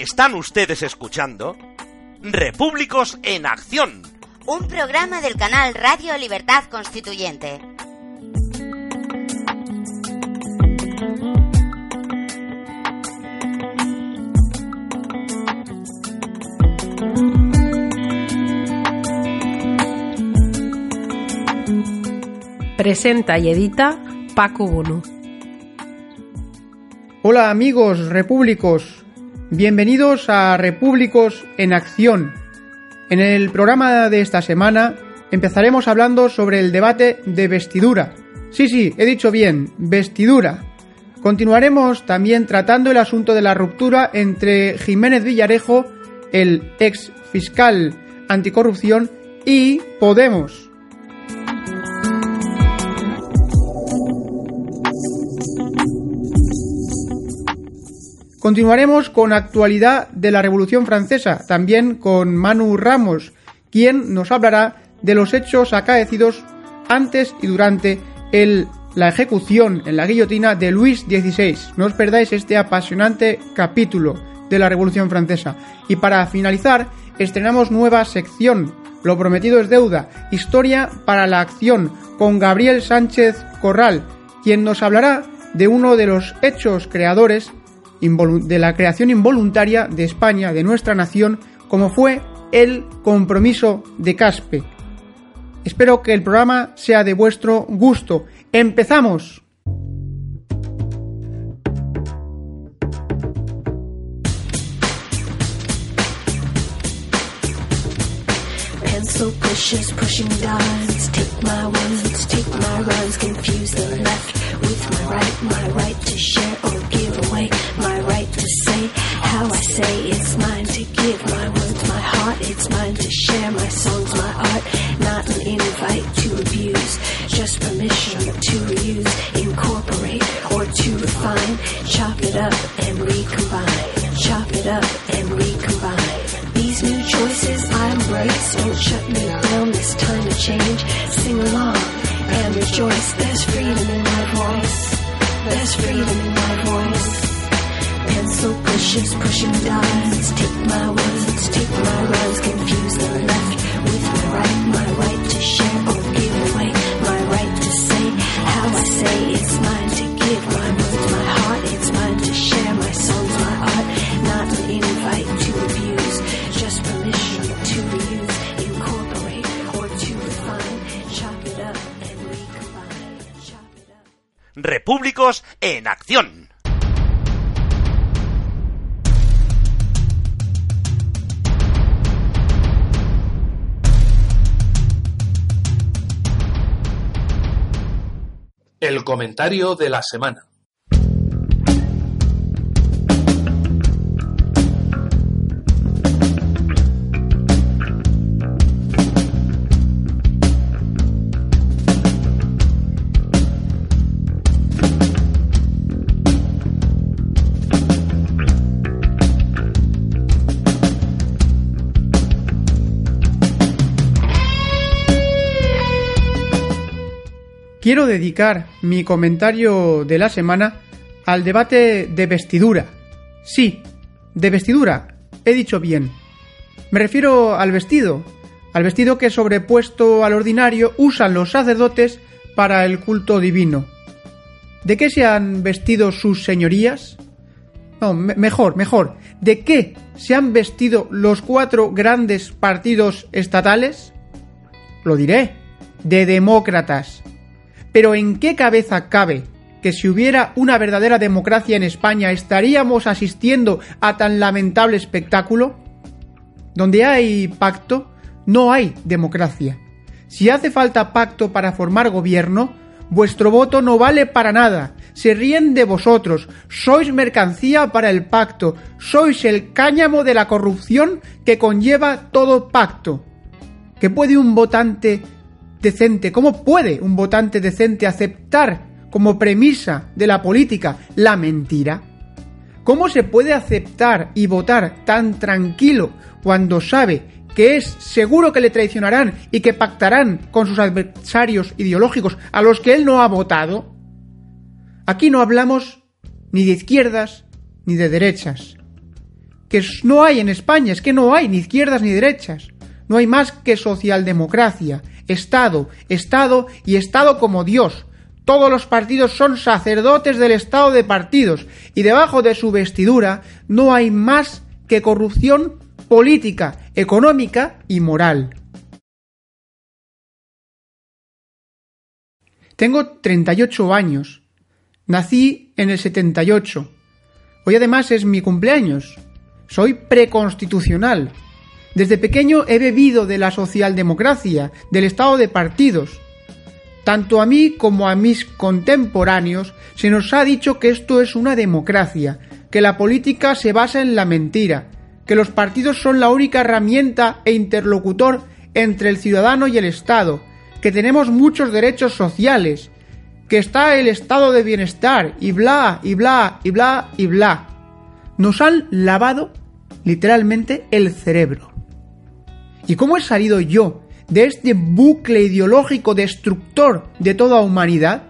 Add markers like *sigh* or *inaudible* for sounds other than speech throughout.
Están ustedes escuchando Repúblicos en Acción. Un programa del canal Radio Libertad Constituyente. Presenta y edita Paco Bunu. Hola amigos repúblicos, bienvenidos a Repúblicos en Acción. En el programa de esta semana empezaremos hablando sobre el debate de vestidura. Sí, sí, he dicho bien, vestidura. Continuaremos también tratando el asunto de la ruptura entre Jiménez Villarejo, el ex fiscal anticorrupción, y Podemos. Continuaremos con actualidad de la Revolución Francesa, también con Manu Ramos, quien nos hablará de los hechos acaecidos antes y durante el, la ejecución en la guillotina de Luis XVI. No os perdáis este apasionante capítulo de la Revolución Francesa. Y para finalizar, estrenamos nueva sección. Lo prometido es deuda. Historia para la acción con Gabriel Sánchez Corral, quien nos hablará de uno de los hechos creadores de la creación involuntaria de España, de nuestra nación, como fue el compromiso de Caspe. Espero que el programa sea de vuestro gusto. ¡Empezamos! Pencil pushes, pushing dimes. Take my words, take my rhymes. Confuse the left with my right, my right to share or give away. How I say it's mine to give. My words, my heart, it's mine to share. My songs, my art, not an invite to abuse. Just permission to reuse, incorporate, or to refine. Chop it up and recombine. Chop it up and recombine. These new choices I embrace. Don't shut me down this time of change. Sing along and rejoice. There's freedom in my voice. There's freedom in my voice. Pencil pushes, pushing dimes. Take my words, take my rhymes. Confuse the left with my right. My right to share or give away. My right to say how I say it's mine to give. My words, my heart, it's mine to share. My songs, my art, not an invite to abuse. Just permission to reuse, incorporate, or to refine. Chop it up and recombine. Repúblicos en Acción. El comentario de la semana. Quiero dedicar mi comentario de la semana al debate de vestidura. Sí, de vestidura, he dicho bien. Me refiero al vestido, al vestido que sobrepuesto al ordinario usan los sacerdotes para el culto divino. ¿De qué se han vestido sus señorías? No, me- mejor, mejor. ¿De qué se han vestido los cuatro grandes partidos estatales? Lo diré, de demócratas. Pero ¿en qué cabeza cabe que si hubiera una verdadera democracia en España estaríamos asistiendo a tan lamentable espectáculo? Donde hay pacto, no hay democracia. Si hace falta pacto para formar gobierno, vuestro voto no vale para nada. Se ríen de vosotros. Sois mercancía para el pacto. Sois el cáñamo de la corrupción que conlleva todo pacto. ¿Qué puede un votante decente, cómo puede un votante decente aceptar como premisa de la política la mentira? ¿Cómo se puede aceptar y votar tan tranquilo cuando sabe que es seguro que le traicionarán y que pactarán con sus adversarios ideológicos a los que él no ha votado? Aquí no hablamos ni de izquierdas ni de derechas. que no hay en España, es que no hay ni izquierdas ni derechas. No hay más que socialdemocracia, Estado, Estado y Estado como Dios. Todos los partidos son sacerdotes del Estado de partidos y debajo de su vestidura no hay más que corrupción política, económica y moral. Tengo 38 años. Nací en el 78. Hoy además es mi cumpleaños. Soy preconstitucional. Desde pequeño he bebido de la socialdemocracia, del estado de partidos. Tanto a mí como a mis contemporáneos se nos ha dicho que esto es una democracia, que la política se basa en la mentira, que los partidos son la única herramienta e interlocutor entre el ciudadano y el Estado, que tenemos muchos derechos sociales, que está el estado de bienestar y bla, y bla, y bla, y bla. Nos han lavado literalmente el cerebro. ¿Y cómo he salido yo de este bucle ideológico destructor de toda humanidad?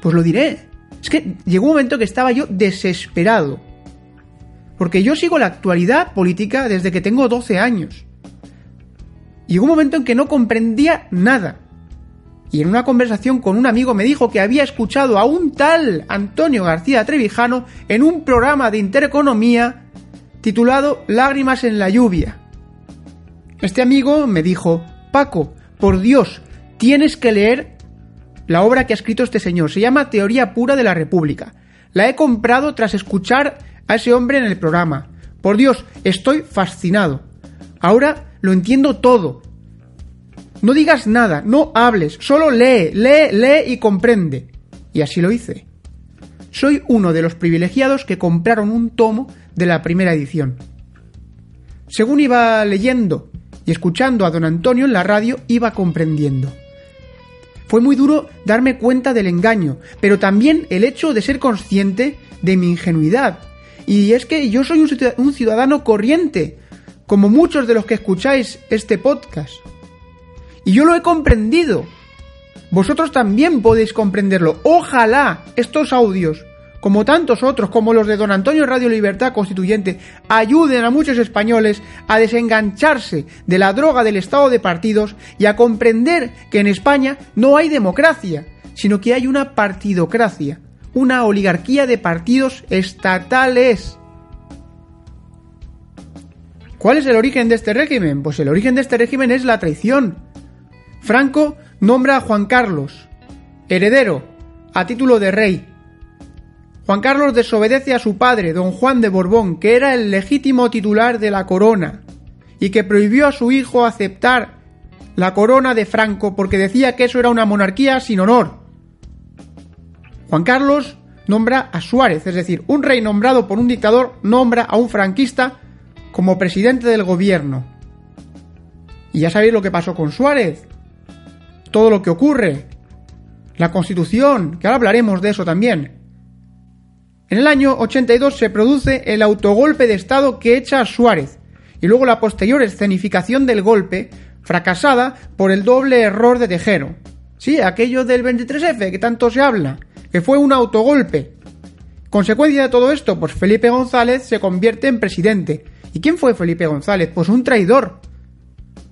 Pues lo diré. Es que llegó un momento que estaba yo desesperado. Porque yo sigo la actualidad política desde que tengo 12 años. Llegó un momento en que no comprendía nada. Y en una conversación con un amigo me dijo que había escuchado a un tal Antonio García Trevijano en un programa de intereconomía titulado Lágrimas en la lluvia. Este amigo me dijo, Paco, por Dios, tienes que leer la obra que ha escrito este señor. Se llama Teoría Pura de la República. La he comprado tras escuchar a ese hombre en el programa. Por Dios, estoy fascinado. Ahora lo entiendo todo. No digas nada, no hables, solo lee, lee, lee y comprende. Y así lo hice. Soy uno de los privilegiados que compraron un tomo de la primera edición. Según iba leyendo y escuchando a don Antonio en la radio, iba comprendiendo. Fue muy duro darme cuenta del engaño, pero también el hecho de ser consciente de mi ingenuidad. Y es que yo soy un ciudadano corriente, como muchos de los que escucháis este podcast. Y yo lo he comprendido. Vosotros también podéis comprenderlo. Ojalá estos audios, como tantos otros, como los de Don Antonio Radio Libertad Constituyente, ayuden a muchos españoles a desengancharse de la droga del estado de partidos y a comprender que en España no hay democracia, sino que hay una partidocracia, una oligarquía de partidos estatales. ¿Cuál es el origen de este régimen? Pues el origen de este régimen es la traición. Franco nombra a Juan Carlos, heredero, a título de rey. Juan Carlos desobedece a su padre, don Juan de Borbón, que era el legítimo titular de la corona, y que prohibió a su hijo aceptar la corona de Franco porque decía que eso era una monarquía sin honor. Juan Carlos nombra a Suárez, es decir, un rey nombrado por un dictador nombra a un franquista como presidente del gobierno. Y ya sabéis lo que pasó con Suárez. Todo lo que ocurre. La constitución, que ahora hablaremos de eso también. En el año 82 se produce el autogolpe de Estado que echa a Suárez y luego la posterior escenificación del golpe, fracasada por el doble error de Tejero. Sí, aquello del 23F que tanto se habla, que fue un autogolpe. Consecuencia de todo esto, pues Felipe González se convierte en presidente ¿Y quién fue Felipe González? Pues un traidor.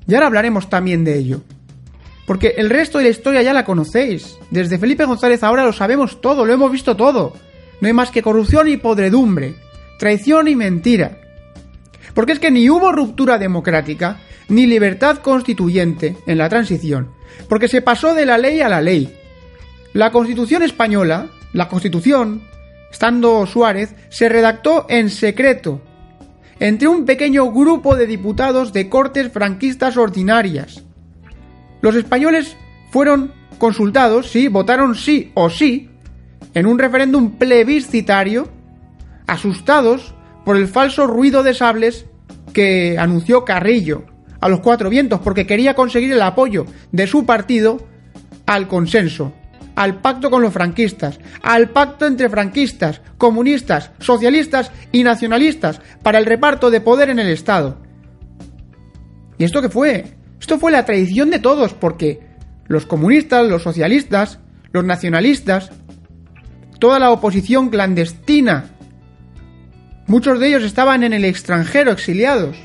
Y ahora hablaremos también de ello. Porque el resto de la historia ya la conocéis. Desde Felipe González ahora lo sabemos todo, lo hemos visto todo. No hay más que corrupción y podredumbre, traición y mentira. Porque es que ni hubo ruptura democrática, ni libertad constituyente en la transición, porque se pasó de la ley a la ley. La constitución española, la constitución, estando Suárez, se redactó en secreto, entre un pequeño grupo de diputados de cortes franquistas ordinarias. Los españoles fueron consultados, sí, votaron sí o sí, en un referéndum plebiscitario, asustados por el falso ruido de sables que anunció Carrillo a los cuatro vientos, porque quería conseguir el apoyo de su partido al consenso al pacto con los franquistas, al pacto entre franquistas, comunistas, socialistas y nacionalistas para el reparto de poder en el Estado. ¿Y esto qué fue? Esto fue la traición de todos, porque los comunistas, los socialistas, los nacionalistas, toda la oposición clandestina Muchos de ellos estaban en el extranjero, exiliados.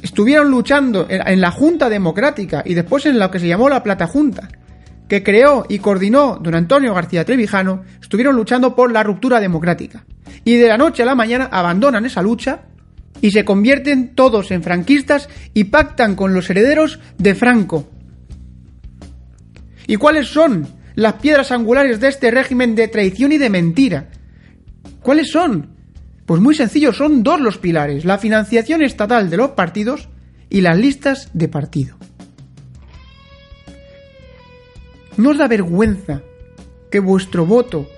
Estuvieron luchando en la Junta Democrática y después en lo que se llamó la Plata Junta, que creó y coordinó don Antonio García Trevijano, estuvieron luchando por la ruptura democrática. Y de la noche a la mañana abandonan esa lucha y se convierten todos en franquistas y pactan con los herederos de Franco. ¿Y cuáles son las piedras angulares de este régimen de traición y de mentira? ¿Cuáles son? Pues muy sencillo, son dos los pilares, la financiación estatal de los partidos y las listas de partido. ¿No os da vergüenza que vuestro voto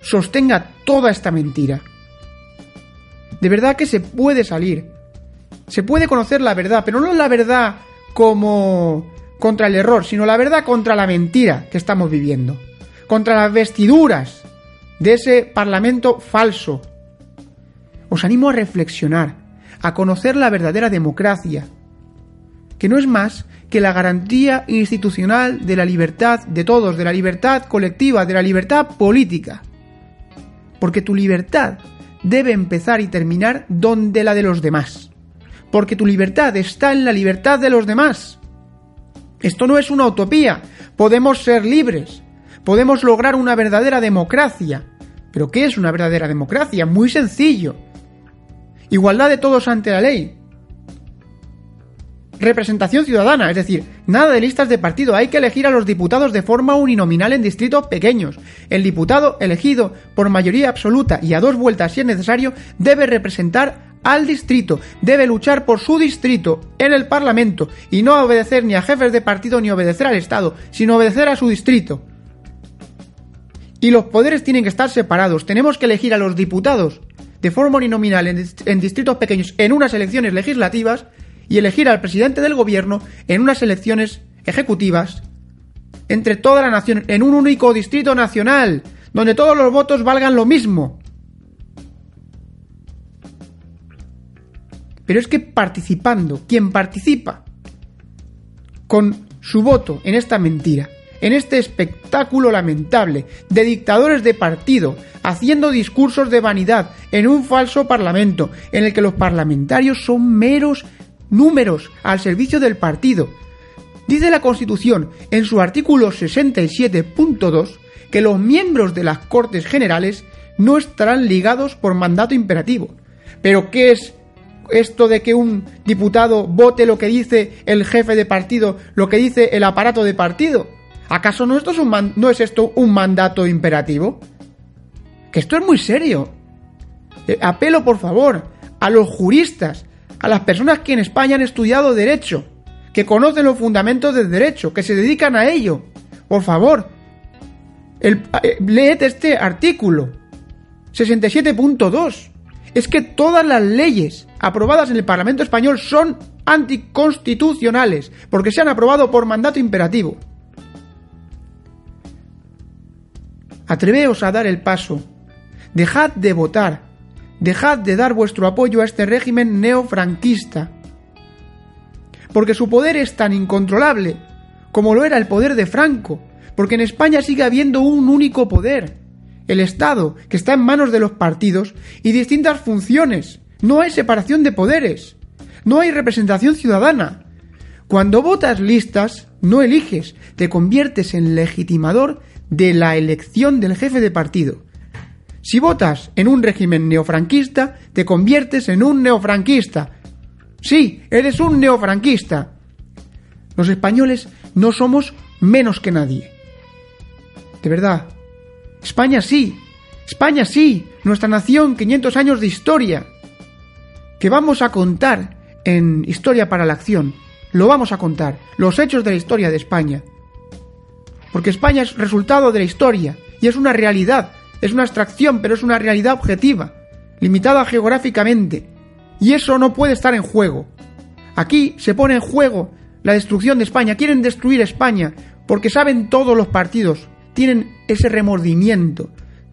sostenga toda esta mentira? De verdad que se puede salir. Se puede conocer la verdad, pero no la verdad como contra el error, sino la verdad contra la mentira que estamos viviendo. Contra las vestiduras de ese parlamento falso. Os animo a reflexionar, a conocer la verdadera democracia, que no es más que la garantía institucional de la libertad de todos, de la libertad colectiva, de la libertad política. Porque tu libertad debe empezar y terminar donde la de los demás. Porque tu libertad está en la libertad de los demás. Esto no es una utopía. Podemos ser libres. Podemos lograr una verdadera democracia. ¿Pero qué es una verdadera democracia? Muy sencillo. Igualdad de todos ante la ley. Representación ciudadana, es decir, nada de listas de partido, hay que elegir a los diputados de forma uninominal en distritos pequeños. El diputado elegido por mayoría absoluta y a dos vueltas si es necesario debe representar al distrito, debe luchar por su distrito en el Parlamento y no obedecer ni a jefes de partido ni obedecer al Estado, sino obedecer a su distrito. Y los poderes tienen que estar separados, tenemos que elegir a los diputados de forma uninominal en, distritos pequeños en unas elecciones legislativas y elegir al presidente del gobierno en unas elecciones ejecutivas entre toda la nación, en un único distrito nacional, donde todos los votos valgan lo mismo. Pero es que participando, quien participa con su voto en esta mentira, en este espectáculo lamentable de dictadores de partido, haciendo discursos de vanidad en un falso parlamento, en el que los parlamentarios son meros números al servicio del partido. Dice la Constitución en su artículo 67.2 que los miembros de las Cortes Generales no estarán ligados por mandato imperativo. Pero ¿qué es esto de que un diputado vote lo que dice el jefe de partido, lo que dice el aparato de partido? ¿Acaso no, esto es, un no es esto un mandato imperativo? Que esto es muy serio. Eh, apelo, por favor, a los juristas, a las personas que en España han estudiado derecho, que conocen los fundamentos del derecho, que se dedican a ello. Por favor, el, eh, leed este artículo 67.2. Es que todas las leyes aprobadas en el Parlamento español son anticonstitucionales, porque se han aprobado por mandato imperativo. Atreveos a dar el paso. Dejad de votar. Dejad de dar vuestro apoyo a este régimen neofranquista. Porque su poder es tan incontrolable como lo era el poder de Franco. Porque en España sigue habiendo un único poder. El Estado, que está en manos de los partidos y distintas funciones. No hay separación de poderes. No hay representación ciudadana. Cuando votas listas, no eliges, te conviertes en legitimador de la elección del jefe de partido. Si votas en un régimen neofranquista, te conviertes en un neofranquista. Sí, eres un neofranquista. Los españoles no somos menos que nadie. De verdad. España sí. España sí. Nuestra nación, 500 años de historia. Que vamos a contar en Historia para la Acción. Lo vamos a contar. Los hechos de la historia de España. Porque España es resultado de la historia. Y es una realidad. Es una abstracción, pero es una realidad objetiva. Limitada geográficamente. Y eso no puede estar en juego. Aquí se pone en juego la destrucción de España. Quieren destruir España porque saben todos los partidos. Tienen ese remordimiento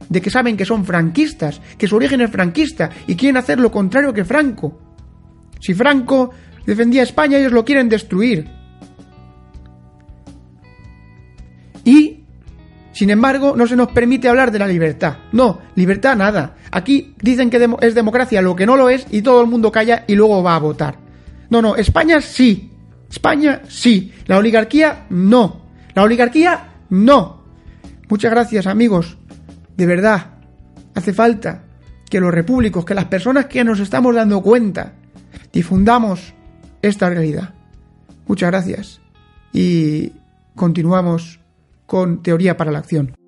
de que saben que son franquistas, que su origen es franquista y quieren hacer lo contrario que Franco. Si Franco defendía a España, ellos lo quieren destruir. Y, sin embargo, no se nos permite hablar de la libertad. No, libertad nada. Aquí dicen que es democracia lo que no lo es y todo el mundo calla y luego va a votar. No, no, España sí. España sí. La oligarquía no. La oligarquía no. Muchas gracias amigos. De verdad, hace falta que los repúblicos, que las personas que nos estamos dando cuenta, difundamos esta realidad. Muchas gracias. Y continuamos con Teoría para la Acción.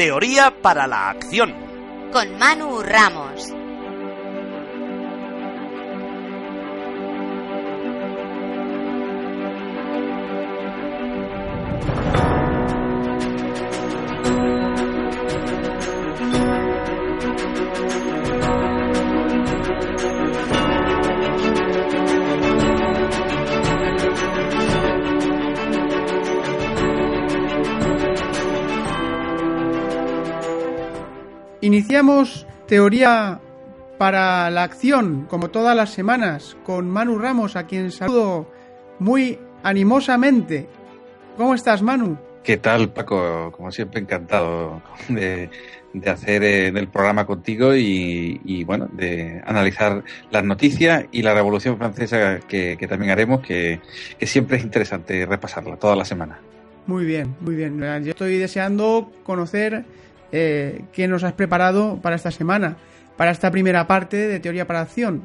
Teoría para la acción. Con Manu Ramos. Iniciamos teoría para la acción, como todas las semanas, con Manu Ramos, a quien saludo muy animosamente. ¿Cómo estás, Manu? ¿Qué tal, Paco? Como siempre, encantado de, de hacer eh, el programa contigo y, y, bueno, de analizar las noticias y la Revolución Francesa que, que también haremos, que, que, siempre es interesante repasarla toda la semana. Muy bien, muy bien. Yo estoy deseando conocer eh, qué nos has preparado para esta semana, para esta primera parte de Teoría para Acción.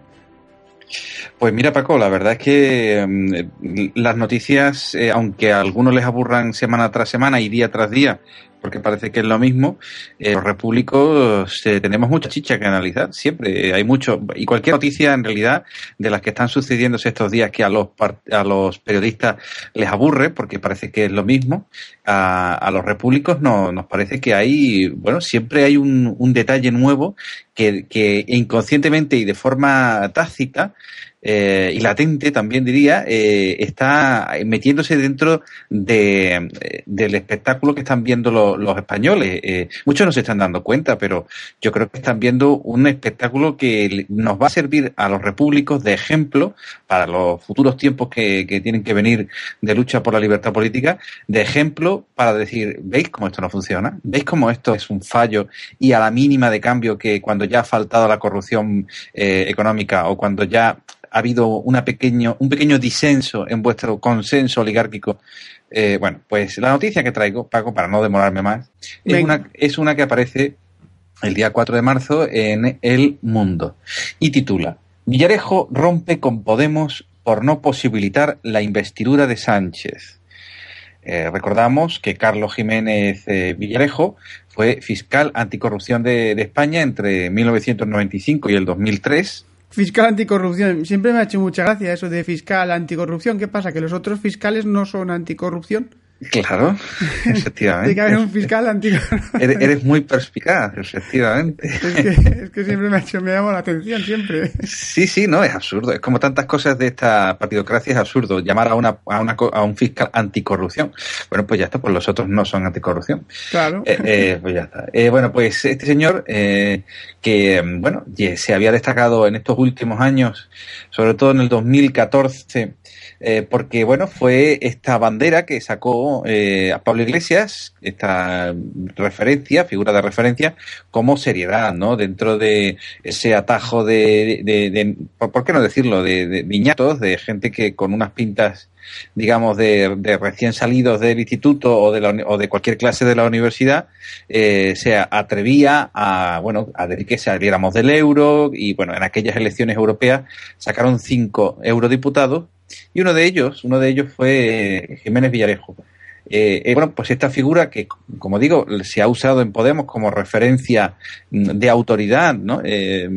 Pues mira, Paco, la verdad es que eh, las noticias, eh, aunque a algunos les aburran semana tras semana y día tras día, porque parece que es lo mismo, eh, los repúblicos eh, tenemos mucha chicha que analizar, siempre hay mucho, y cualquier noticia en realidad de las que están sucediéndose estos días que a los, a los periodistas les aburre, porque parece que es lo mismo, a, los repúblicos no, nos parece que hay, bueno, siempre hay un, detalle nuevo que inconscientemente y de forma tácita eh, y latente también diría, eh, está metiéndose dentro de, del espectáculo que están viendo lo, los españoles. Eh, muchos no se están dando cuenta, pero yo creo que están viendo un espectáculo que nos va a servir a los repúblicos de ejemplo para los futuros tiempos que, que tienen que venir de lucha por la libertad política, de ejemplo para decir, ¿veis cómo esto no funciona? ¿Veis cómo esto es un fallo y a la mínima de cambio que cuando ya ha faltado la corrupción eh, económica o cuando ya ha habido una pequeño, un pequeño disenso en vuestro consenso oligárquico. Eh, bueno, pues la noticia que traigo, Paco, para no demorarme más, es una, es una que aparece el día 4 de marzo en El Mundo y titula Villarejo rompe con Podemos por no posibilitar la investidura de Sánchez. Eh, recordamos que Carlos Jiménez eh, Villarejo fue fiscal anticorrupción de, de España entre 1995 y el 2003 Fiscal anticorrupción. Siempre me ha hecho mucha gracia eso de fiscal anticorrupción. ¿Qué pasa? ¿Que los otros fiscales no son anticorrupción? Claro, *laughs* efectivamente. Tiene que haber un fiscal anticorrupción. Eres, eres, muy perspicaz, efectivamente. Es que, es que siempre me ha hecho, me llama la atención, siempre. Sí, sí, no, es absurdo. Es como tantas cosas de esta partidocracia, es absurdo. Llamar a, una, a, una, a un fiscal anticorrupción. Bueno, pues ya está, pues los otros no son anticorrupción. Claro. Eh, eh, pues ya está. Eh, bueno, pues este señor, eh, que, bueno, se había destacado en estos últimos años, sobre todo en el 2014, eh, porque bueno, fue esta bandera que sacó eh, a Pablo Iglesias, esta referencia, figura de referencia, como seriedad, ¿no? Dentro de ese atajo de, de, ¿por qué no decirlo?, de, de, viñatos, de gente que con unas pintas digamos, de, de, recién salidos del instituto o de, la, o de cualquier clase de la universidad, eh, se atrevía a, bueno, a decir que saliéramos del euro y, bueno, en aquellas elecciones europeas sacaron cinco eurodiputados y uno de ellos, uno de ellos fue Jiménez Villarejo. Eh, eh, bueno, pues esta figura que, como digo, se ha usado en Podemos como referencia de autoridad, ¿no? Eh,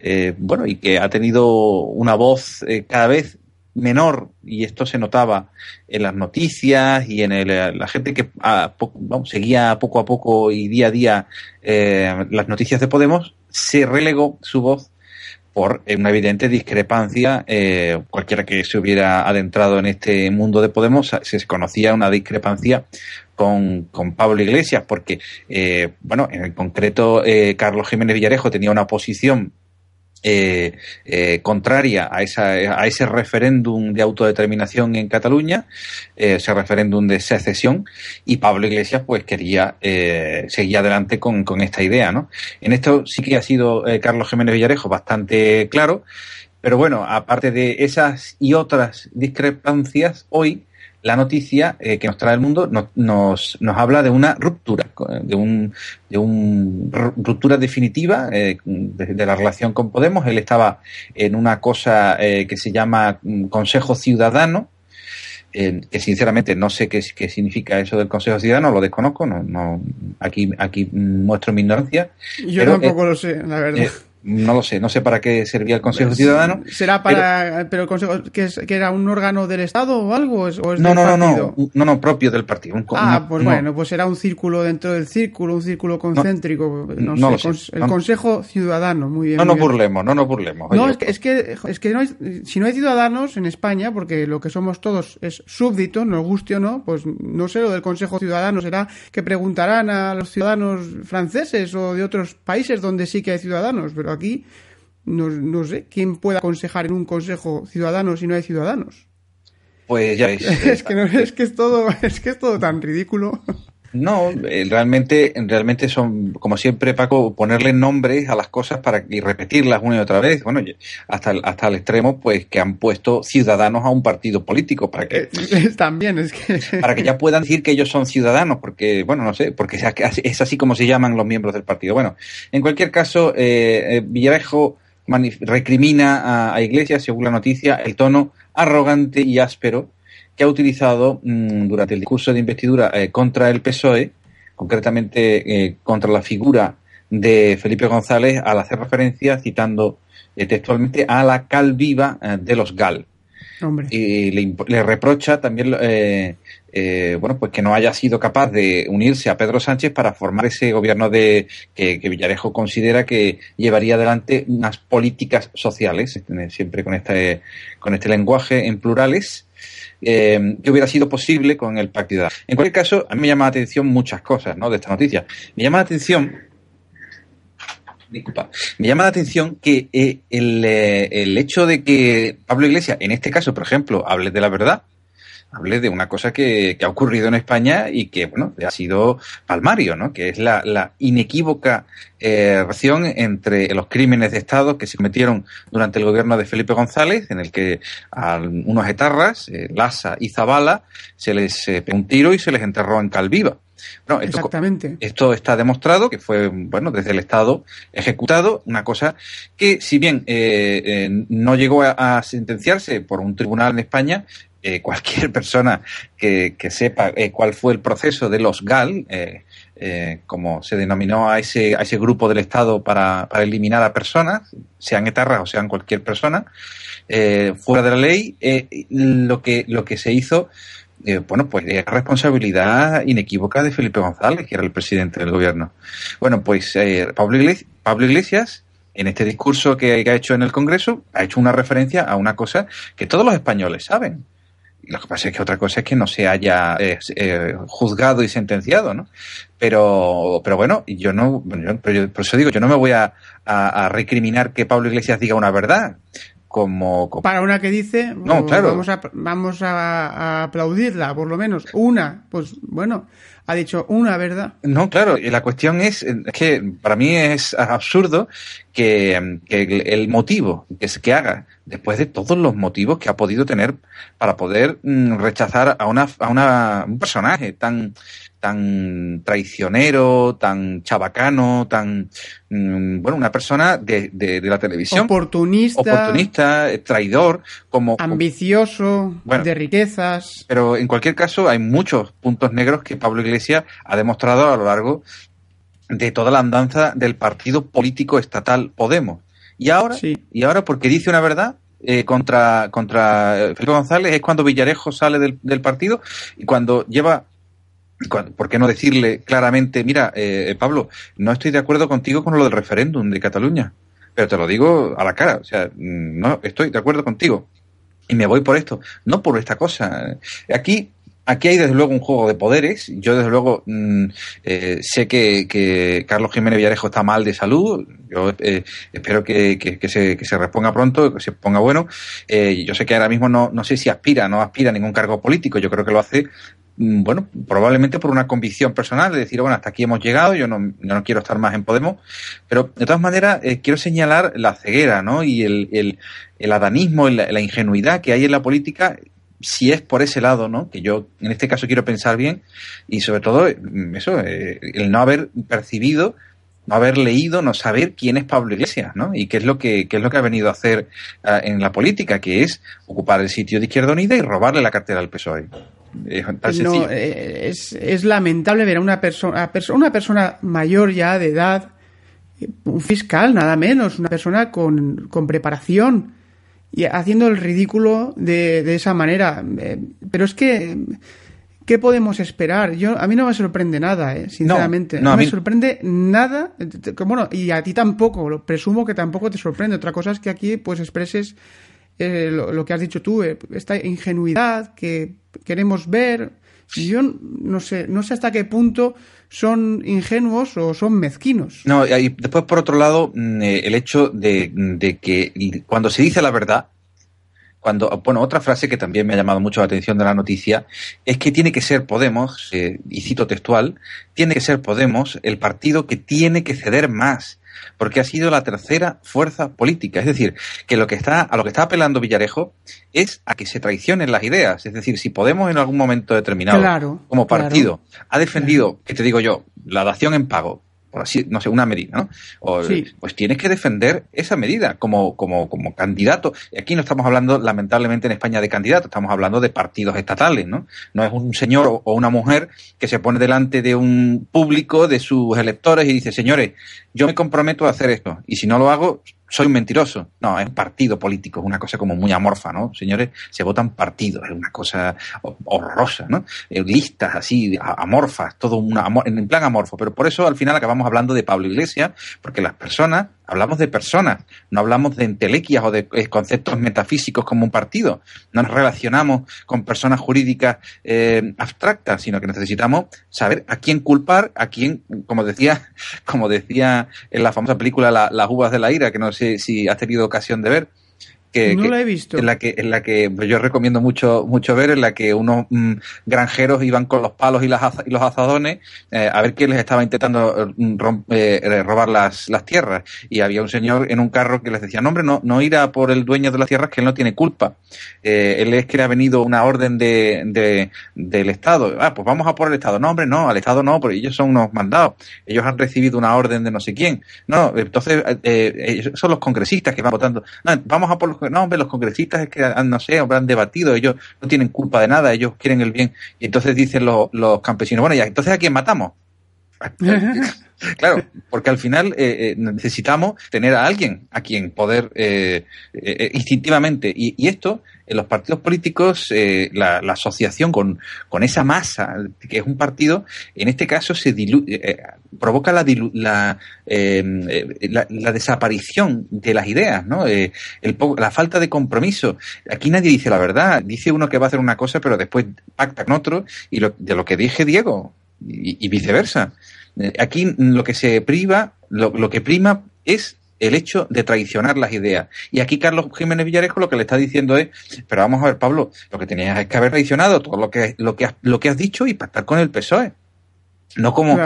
eh bueno, y que ha tenido una voz cada vez menor, y esto se notaba en las noticias y en el, la gente que a, seguía poco a poco y día a día las noticias de Podemos, se relegó su voz por una evidente discrepancia. Eh, cualquiera que se hubiera adentrado en este mundo de Podemos se conocía una discrepancia con, con Pablo Iglesias, porque, eh, bueno, en el concreto, eh, Carlos Jiménez Villarejo tenía una posición eh, eh, contraria a, esa, a ese referéndum de autodeterminación en Cataluña, eh, ese referéndum de secesión, y Pablo Iglesias pues quería eh, seguir adelante con, con, esta idea. ¿no? En esto sí que ha sido eh, Carlos Jiménez Villarejo bastante claro, pero bueno, aparte de esas y otras discrepancias, hoy la noticia que nos trae el mundo nos, nos, nos, habla de una ruptura, de un, de un ruptura definitiva eh, de, de, la relación con Podemos. Él estaba en una cosa eh, que se llama Consejo Ciudadano, eh, que sinceramente no sé qué, qué, significa eso del Consejo Ciudadano, lo desconozco, no, no aquí, aquí muestro mi ignorancia. Yo pero, tampoco lo sé, la verdad. No lo sé, no sé para qué servía el Consejo Ciudadano. ¿Será para. Pero, el Consejo. Que, es- que era un órgano del Estado o algo? ¿O es, o es No, no, no, no, no, no, propio del partido. un Ah, pues no. bueno, pues será un círculo dentro del círculo, un círculo concéntrico. No, no lo sé, sé. el Consejo Ciudadano, muy bien. No muy nos bien. burlemos, no nos burlemos. No, es que, es que, es que no hay- si no hay ciudadanos en España, porque lo que somos todos es súbditos, nos guste o no, pues no sé, lo del Consejo Ciudadano será que preguntarán a los ciudadanos franceses o de otros países donde sí que hay ciudadanos, pero aquí no, no sé quién puede aconsejar en un Consejo Ciudadano si no hay ciudadanos. Pues ya veis. *laughs* Es que, no, es que es todo, es que es todo tan ridículo. No, eh, realmente, realmente son, como siempre, Paco, ponerle nombres a las cosas para y repetirlas una y otra vez. Bueno, hasta el, hasta el extremo, pues, que han puesto ciudadanos a un partido político para que Eh, *laughs* También es que. *laughs* para que ya puedan decir que ellos son ciudadanos, porque, bueno, no sé, porque es así- como se llaman los miembros del partido. Bueno, en cualquier caso, eh, eh, Villarejo recrimina a, a Iglesias, según la noticia, el tono arrogante y áspero que ha utilizado mm, durante el discurso de investidura eh, contra el PSOE, concretamente eh, contra la figura de Felipe González, al hacer referencia, citando eh, textualmente, a la cal viva de los GAL Hombre. y le, reprocha también bueno pues que no haya sido capaz de unirse a Pedro Sánchez para formar ese gobierno de que, que Villarejo considera que llevaría adelante unas políticas sociales siempre con este con este lenguaje en plurales eh, que hubiera sido posible con el Ciudadanos. En cualquier caso, a mí me llama la atención muchas cosas ¿no? de esta noticia. Me llama la atención Disculpa. Me llama la atención que eh, el, eh, el hecho de que Pablo Iglesias, en este caso, por ejemplo, hable de la verdad, hable de una cosa que, que ha ocurrido en España y que, bueno, ha sido palmario, ¿no? Que es la, la inequívoca eh, relación entre los crímenes de Estado que se cometieron durante el gobierno de Felipe González, en el que a unos etarras, eh, Lassa y Zabala, se les eh, pegó un tiro y se les enterró en Calviva. Bueno, esto, Exactamente. esto está demostrado que fue, bueno, desde el Estado ejecutado, una cosa que, si bien eh, eh, no llegó a, a sentenciarse por un tribunal en España, eh, *laughs* cualquier persona que, que sepa eh, cuál fue el proceso de los GAL, eh, como se denominó a ese, a ese grupo del Estado para, para eliminar a personas, sean etarras o sean cualquier persona, fuera de la ley, lo, que, lo que se hizo eh, bueno, pues es responsabilidad inequívoca de Felipe González, que era el presidente del gobierno. Bueno, pues eh, Pablo, Iglesias, Pablo Iglesias, en este discurso que, ha hecho en el Congreso, ha hecho una referencia a una cosa que todos los españoles saben. Y Lo que pasa es que otra cosa es que no se haya eh, eh, juzgado y sentenciado, ¿no? Pero, pero bueno, yo no, yo- pero yo- por eso digo, yo no me voy a recriminar que Pablo Iglesias diga una verdad. Como, como- Para una que dice, No, claro. vamos, a, vamos a, a aplaudirla, por lo menos. Una, pues bueno, ha dicho una verdad. No, claro, y la cuestión es, eh, es que para mí es absurdo que, que el, el motivo que, es que haga, después de todos los motivos que ha podido tener para poder mm, rechazar a una, a una, un personaje tan, tan traicionero, tan chabacano, tan, mm, bueno, una persona de, de, de la televisión, Oportunista, oportunista, eh, traidor, como, ambicioso, Bueno. de riquezas. pero en cualquier caso hay muchos puntos negros que Pablo Iglesias ha demostrado a lo largo de toda la andanza del partido político estatal Podemos. Y ahora, Sí. y ahora porque dice una verdad eh, contra, contra eh, Felipe González es cuando Villarejo sale del, del partido y cuando lleva ¿Por qué no decirle claramente, mira, eh, Pablo, no estoy de acuerdo contigo con lo del referéndum de Cataluña, pero te lo digo a la cara, o sea, no estoy de acuerdo contigo y me voy por esto, no por esta cosa. Aquí, aquí hay desde luego un juego de poderes. Yo desde luego mm, eh, sé que, Carlos Jiménez Villarejo está mal de salud. Yo eh, espero que, se, que reponga pronto, que se ponga bueno. Eh, yo sé que ahora mismo no, sé si aspira, no aspira a ningún cargo político. Yo creo que lo hace mm, bueno, probablemente por una convicción personal de decir, bueno, hasta aquí hemos llegado, yo no, no quiero estar más en Podemos, pero de todas maneras quiero señalar la ceguera, ¿no? Y el, el, adanismo, la ingenuidad que hay en la política, si es por ese lado, ¿no? Que yo en este caso quiero pensar bien y sobre todo mm, eso, eh, el no haber percibido, no haber leído, no saber quién es Pablo Iglesias, ¿no? Y qué es lo que, qué es lo que ha venido a hacer ah, en la política, que es ocupar el sitio de Izquierda Unida y robarle la cartera al PSOE. No, eh, es, es lamentable ver a una persona, perso- una persona mayor ya de edad un fiscal, nada menos, una persona con, con preparación y haciendo el ridículo de, de esa manera. Eh, pero es que, ¿qué podemos esperar? Yo, a mí no me sorprende nada, eh, sinceramente. No, No, no, a me mí- sorprende nada. eh, Bueno, y a ti tampoco, lo presumo que tampoco te sorprende. Otra cosa es que aquí pues expreses eh, lo, lo que has dicho tú, eh, esta ingenuidad que queremos ver. Yo no sé, no sé hasta qué punto son ingenuos o son mezquinos. No, y después, por otro lado, mm, eh, el hecho de, de que cuando se dice la verdad, cuando, bueno, otra frase que también me ha llamado mucho la atención de la noticia es que tiene que ser Podemos, eh, y cito textual, tiene que ser Podemos el partido que tiene que ceder más, porque ha sido la tercera fuerza política. Es decir, que lo que está, a lo que está apelando Villarejo es a que se traicionen las ideas. Es decir, si Podemos en algún momento determinado, Claro, como claro. partido, ha defendido, que te digo yo, la dación en pago, por así, no sé, una medida, ¿no? O, Sí. Pues tienes que defender esa medida como, como, como candidato. Y aquí no estamos hablando, lamentablemente, en España de candidato, estamos hablando de partidos estatales, ¿no? No es un señor o- o una mujer que se pone delante de un público, de sus electores, y dice, señores, yo me comprometo a hacer esto, y si no lo hago, soy un mentiroso. No, es partido político, es una cosa como muy amorfa, ¿no? Señores, se votan partidos, es una cosa ho- horrorosa, ¿no? Eh, listas así, amorfas, todo una, en plan amorfo. Pero por eso al final acabamos hablando de Pablo Iglesias, porque las personas, hablamos de personas, no hablamos de entelequias o de eh, conceptos metafísicos como un partido. No nos relacionamos con personas jurídicas eh, abstractas, sino que necesitamos saber a quién culpar, a quién, como decía, *laughs* como decía en la famosa película La- Las uvas de la ira, que no sé si has tenido ocasión de ver. Que, No que- la he visto. En la que, en la que yo recomiendo mucho, mucho ver, en la que unos mm, granjeros iban con los palos y, las y los azadones eh, a ver quién les estaba intentando eh, rom- eh, robar las, las tierras. Y había un señor en un carro que les decía, no hombre, no, no ir a por el dueño de las tierras que él no tiene culpa. Eh, él es que le ha venido una orden de, de- del Estado. Ah, pues vamos a por el Estado. No, hombre, no, al Estado no, porque ellos son unos mandados. Ellos han recibido una orden de no sé quién. No, entonces son los congresistas que van votando. No, vamos a por los no, hombre, los congresistas es que han, no sé, han debatido, ellos no tienen culpa de nada, ellos quieren el bien. Y entonces dicen los, los campesinos, bueno, ya, entonces a quién matamos. *laughs* Claro, porque al final eh, eh, necesitamos tener a alguien a quien poder eh, eh, instintivamente. Y, y esto, en los partidos políticos, la, la asociación con, con esa masa, que es un partido, en este caso se dilu- eh, provoca la, la, eh, la, la desaparición de las ideas, ¿no? Eh, el la falta de compromiso. Aquí nadie dice la verdad. Dice uno que va a hacer una cosa, pero después pacta con otro. Y lo, de lo que dije Diego, y, viceversa. Eh, Aquí lo que se priva, lo, que prima es el hecho de traicionar las ideas. Y aquí Carlos Jiménez Villarejo lo que le está diciendo es, pero vamos a ver, Pablo, lo que tenías es que haber traicionado todo lo que, lo que, has, lo que has dicho y pactar con el PSOE. No como...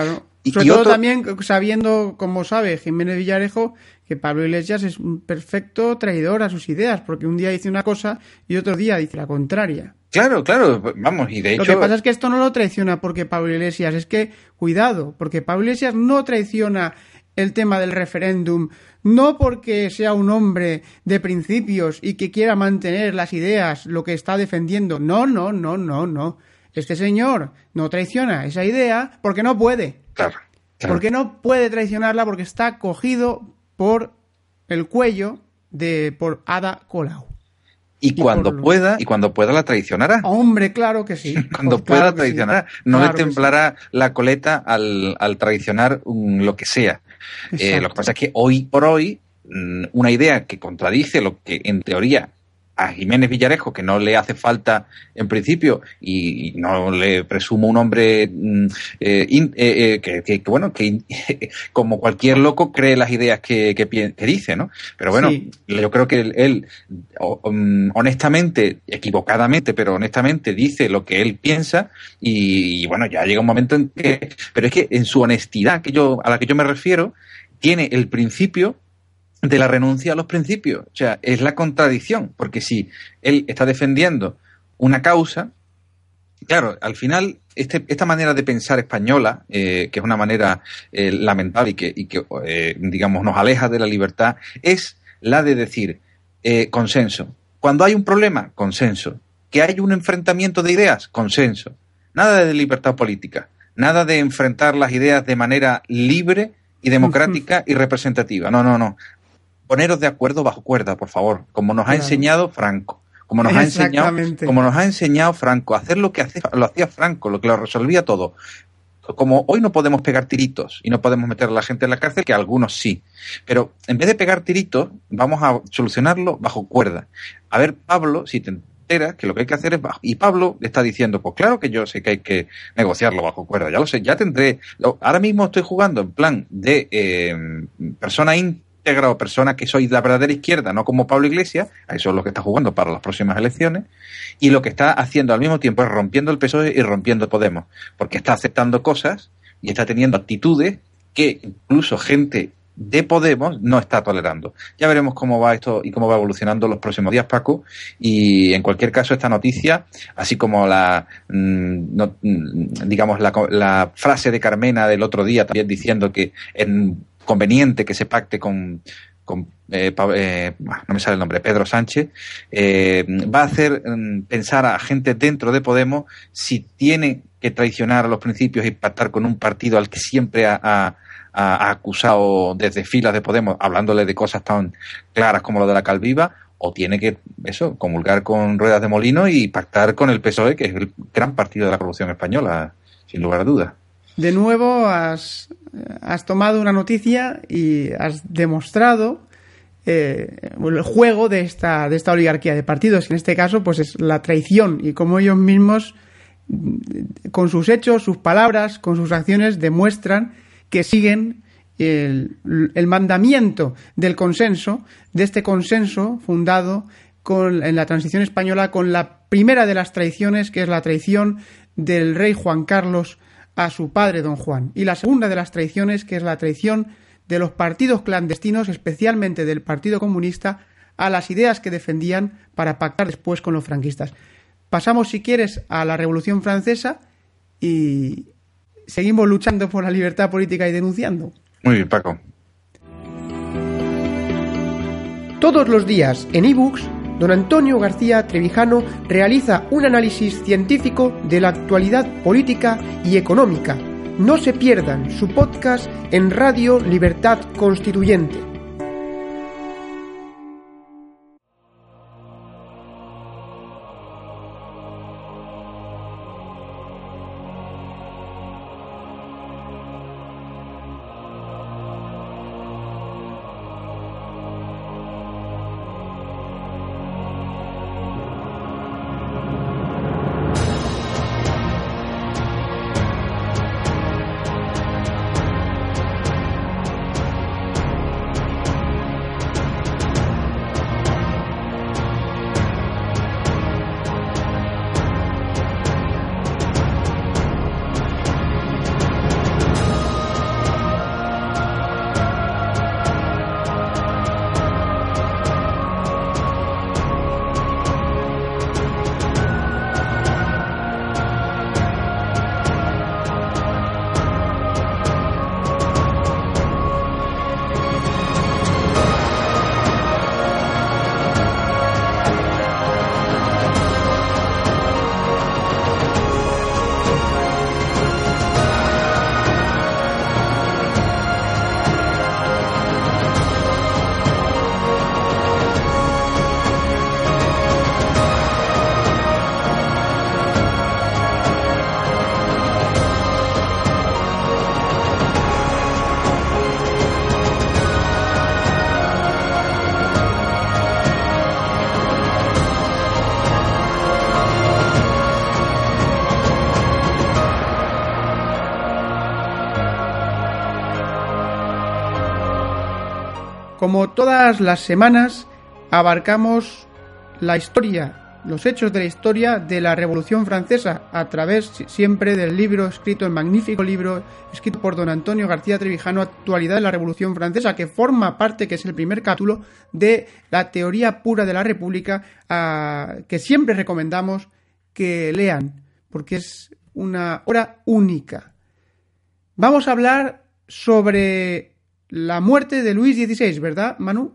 y- Sobre y todo otro- también sabiendo, como sabe Jiménez Villarejo, que Pablo Iglesias es un perfecto traidor a sus ideas, porque un día dice una cosa y otro día dice la contraria. Claro, claro, vamos, y de Lo hecho... que pasa es que esto no lo traiciona porque Pablo Iglesias, es que, cuidado, porque Pablo Iglesias no traiciona el tema del referéndum, no porque sea un hombre de principios y que quiera mantener las ideas, lo que está defendiendo. No, no, no, no, no. Este señor no traiciona esa idea porque no puede. Claro, claro. Porque no puede traicionarla porque está cogido por el cuello de por Ada Colau. Y y cuando por pueda, y cuando pueda la traicionará. Hombre, claro que sí. *laughs* cuando Pues pueda claro que sí. traicionar. No Claro le sí. temblará la coleta al, al traicionar un- lo que sea. Eh, lo que pasa es que hoy por hoy, mm, una idea que contradice lo que en teoría a Jiménez Villarejo, que no le hace falta en principio, y, no le presumo un hombre mm, eh, in- eh, eh, que, que- que, bueno, que *laughs* como cualquier loco cree las ideas que, que, dice, ¿no? Pero bueno, Sí. yo creo que él, um, honestamente, equivocadamente, pero honestamente dice lo que él piensa y, y, bueno, ya llega un momento en que, pero es que en su honestidad que yo, a la que yo me refiero, tiene el principio de la renuncia a los principios. O sea, es la contradicción, porque si él está defendiendo una causa, claro, al final este, esta manera de pensar española, eh, que es una manera eh, lamentable y que, y que eh, digamos, nos aleja de la libertad, es la de decir eh, consenso. Cuando hay un problema, consenso. Que hay un enfrentamiento de ideas, consenso. Nada de libertad política. Nada de enfrentar las ideas de manera libre y democrática *laughs* y representativa. No, no, no. Poneros de acuerdo bajo cuerda, por favor, como nos ha enseñado Franco. Como nos, ha enseñado, como nos ha enseñado Franco, hacer lo que hace- lo hacía Franco, lo que lo resolvía todo. Como hoy no podemos pegar tiritos y no podemos meter a la gente en la cárcel, que algunos sí. Pero en vez de pegar tiritos, vamos a solucionarlo bajo cuerda. A ver, Pablo, si te enteras que lo que hay que hacer es bajo. Y Pablo le está diciendo, pues claro que yo sé que hay que negociarlo bajo cuerda, ya lo sé, ya tendré. ahora mismo estoy jugando en plan de eh, persona íntegra o persona que soy la verdadera izquierda, no como Pablo Iglesias, eso es lo que está jugando para las próximas elecciones, y lo que está haciendo al mismo tiempo es rompiendo el PSOE y rompiendo Podemos, porque está aceptando cosas y está teniendo actitudes que incluso gente de Podemos no está tolerando. Ya veremos cómo va esto y cómo va evolucionando los próximos días, Paco. Y en cualquier caso, esta noticia, así como la, mm, no, mm, digamos, la, la frase de Carmena del otro día también diciendo que es conveniente que se pacte con, con eh, eh, no me sale el nombre, Pedro Sánchez, eh, va a hacer mm, pensar a gente dentro de Podemos si tiene que traicionar los principios y pactar con un partido al que siempre ha, acusado desde filas de Podemos, hablándole de cosas tan claras como lo de la Calviva, o tiene que, eso, comulgar con ruedas de molino y pactar con el PSOE, que es el gran partido de la Revolución Española, sin lugar a dudas. De nuevo has, has tomado una noticia y has demostrado eh, el juego de esta, de esta oligarquía de partidos. En este caso, pues es la traición y como ellos mismos, con sus hechos, sus palabras, con sus acciones, demuestran que siguen el, el mandamiento del consenso, de este consenso fundado con, en la transición española con la primera de las traiciones, que es la traición del rey Juan Carlos a su padre don Juan. Y la segunda de las traiciones, que es la traición de los partidos clandestinos, especialmente del Partido Comunista, a las ideas que defendían para pactar después con los franquistas. Pasamos, si quieres, a la Revolución Francesa y seguimos luchando por la libertad política y denunciando. Muy bien, Paco. Todos los días en ebooks, don Antonio García Trevijano realiza un análisis científico de la actualidad política y económica. No se pierdan su podcast en Radio Libertad Constituyente. Como todas las semanas, abarcamos la historia, los hechos de la historia de la Revolución Francesa a través si- siempre del libro escrito, el magnífico libro escrito por don Antonio García Trevijano, Actualidad de la Revolución Francesa, que forma parte, que es el primer capítulo de la teoría pura de la República, que siempre recomendamos que lean, porque es una obra única. Vamos a hablar sobre la muerte de Luis XVI, ¿verdad, Manu?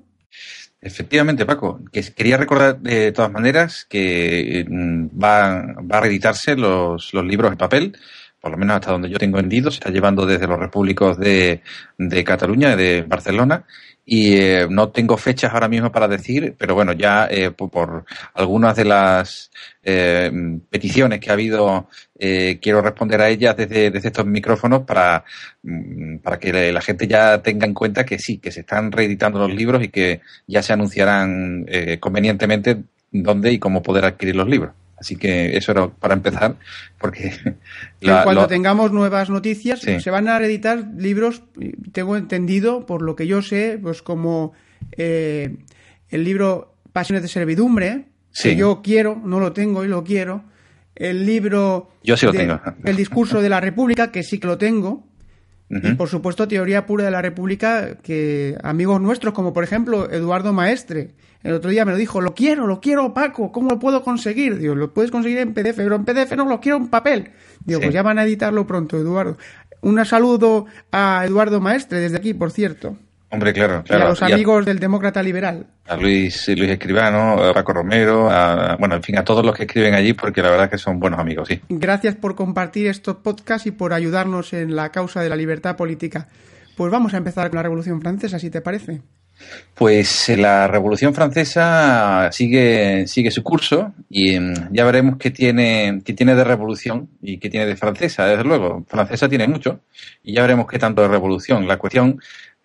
Efectivamente, Paco. Que quería recordar de todas maneras que mm, va, va a reeditarse los, los libros en papel por lo menos hasta donde yo tengo entendido, se está llevando desde los repúblicos de, de Cataluña, de Barcelona, y eh, no tengo fechas ahora mismo para decir, pero bueno, ya eh, por, por, algunas de las eh, peticiones que ha habido, eh, quiero responder a ellas desde, desde estos micrófonos para, mm, para que la gente ya tenga en cuenta que sí, que se están reeditando los libros y que ya se anunciarán eh, convenientemente dónde y cómo poder adquirir los libros. Así que eso era para empezar, porque... *laughs* La, cuando lo... tengamos nuevas noticias, sí. se van a reeditar libros, tengo entendido, por lo que yo sé, pues como eh, el libro Pasiones de Servidumbre, sí. que yo quiero, no lo tengo y lo quiero, el libro... Yo sí lo de, tengo. El discurso de la República, que sí que lo tengo, Uh -huh. Y por supuesto, teoría pura de la República, que amigos nuestros, como por ejemplo Eduardo Maestre, el otro día me lo dijo, lo quiero, lo quiero, Paco, ¿cómo lo puedo conseguir? Digo, lo puedes conseguir en PDF, pero en PDF no lo quiero en papel. Digo, sí. pues ya van a editarlo pronto, Eduardo. Un saludo a Eduardo Maestre desde aquí, por cierto. Hombre, claro, claro. Y a los amigos a, del Demócrata Liberal. A Luis, Luis Escribano, a Paco Romero, a, bueno, en fin, a todos los que escriben allí, porque la verdad es que son buenos amigos, sí. Gracias por compartir estos podcasts y por ayudarnos en la causa de la libertad política. Pues vamos a empezar con la Revolución Francesa, si te parece. Pues la Revolución Francesa sigue, sigue su curso y ya veremos qué tiene, qué tiene de revolución y qué tiene de francesa, desde luego. Francesa tiene mucho y ya veremos qué tanto de revolución. La cuestión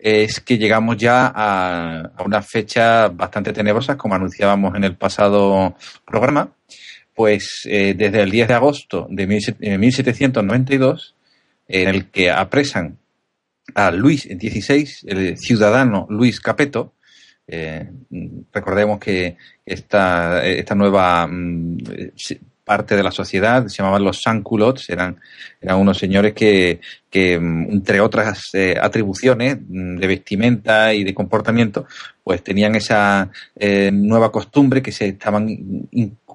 es que llegamos ya a, a unas fechas bastante tenebrosas, como anunciábamos en el pasado programa. Pues eh, desde el 10 de agosto de 1792, en el que apresan a Luis XVI, el ciudadano Luis Capeto. Eh, recordemos que esta, esta nueva mm, parte de la sociedad se llamaban los sans-culottes, eran, eran unos señores que, que mm, entre otras eh, atribuciones mm, de vestimenta y de comportamiento, pues tenían esa eh, nueva costumbre que se estaban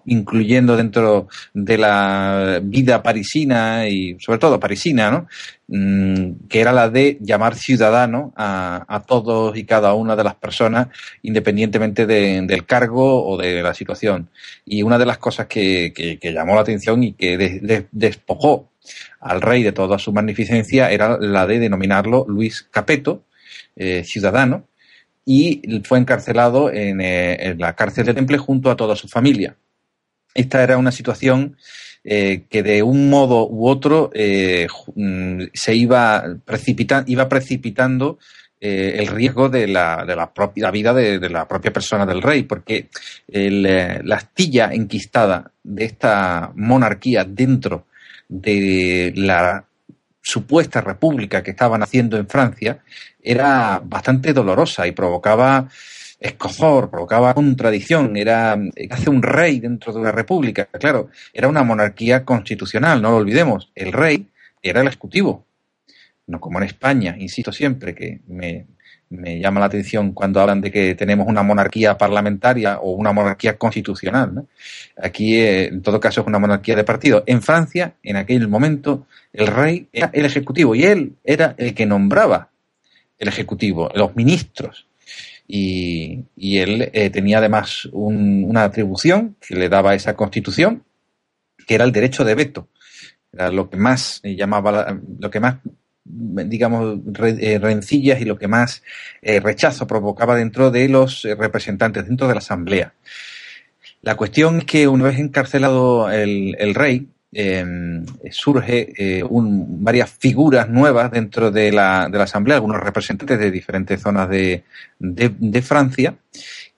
incluyendo dentro de la vida parisina y sobre todo parisina, ¿no? Mm, que era la de llamar ciudadano a, a, todos y cada una de las personas independientemente de, del cargo o de la situación. Y una de las cosas que, llamó la atención y que de, de, despojó al rey de toda su magnificencia era la de denominarlo Luis Capeto, eh, ciudadano, y fue encarcelado en, eh, en la cárcel de Temple junto a toda su familia esta era una situación eh, que de un modo u otro eh, se iba, iba precipitando eh, el riesgo de la, de la propia vida de, la propia persona del rey, porque la astilla enquistada de esta monarquía dentro de la supuesta república que estaban haciendo en Francia era bastante dolorosa y provocaba escozor, provocaba contradicción, era hace un rey dentro de una república. Claro, era una monarquía constitucional, no lo olvidemos. El rey era el ejecutivo, no como en España, insisto siempre que me, me llama la atención cuando hablan de que tenemos una monarquía parlamentaria o una monarquía constitucional. ¿no? Aquí, eh, en todo caso, es una monarquía de partido. En Francia, en aquel momento, el rey era el ejecutivo y él era el que nombraba el ejecutivo, los ministros y, él eh, tenía además un, una atribución que le daba esa constitución, que era el derecho de veto. Era lo que más eh, llamaba, lo que más, digamos, eh, rencillas y lo que más rechazo provocaba dentro de los representantes, dentro de la asamblea. La cuestión es que una vez encarcelado el, el rey, eh, surge un, varias figuras nuevas dentro de la, de la, Asamblea, algunos representantes de diferentes zonas de, de, de Francia,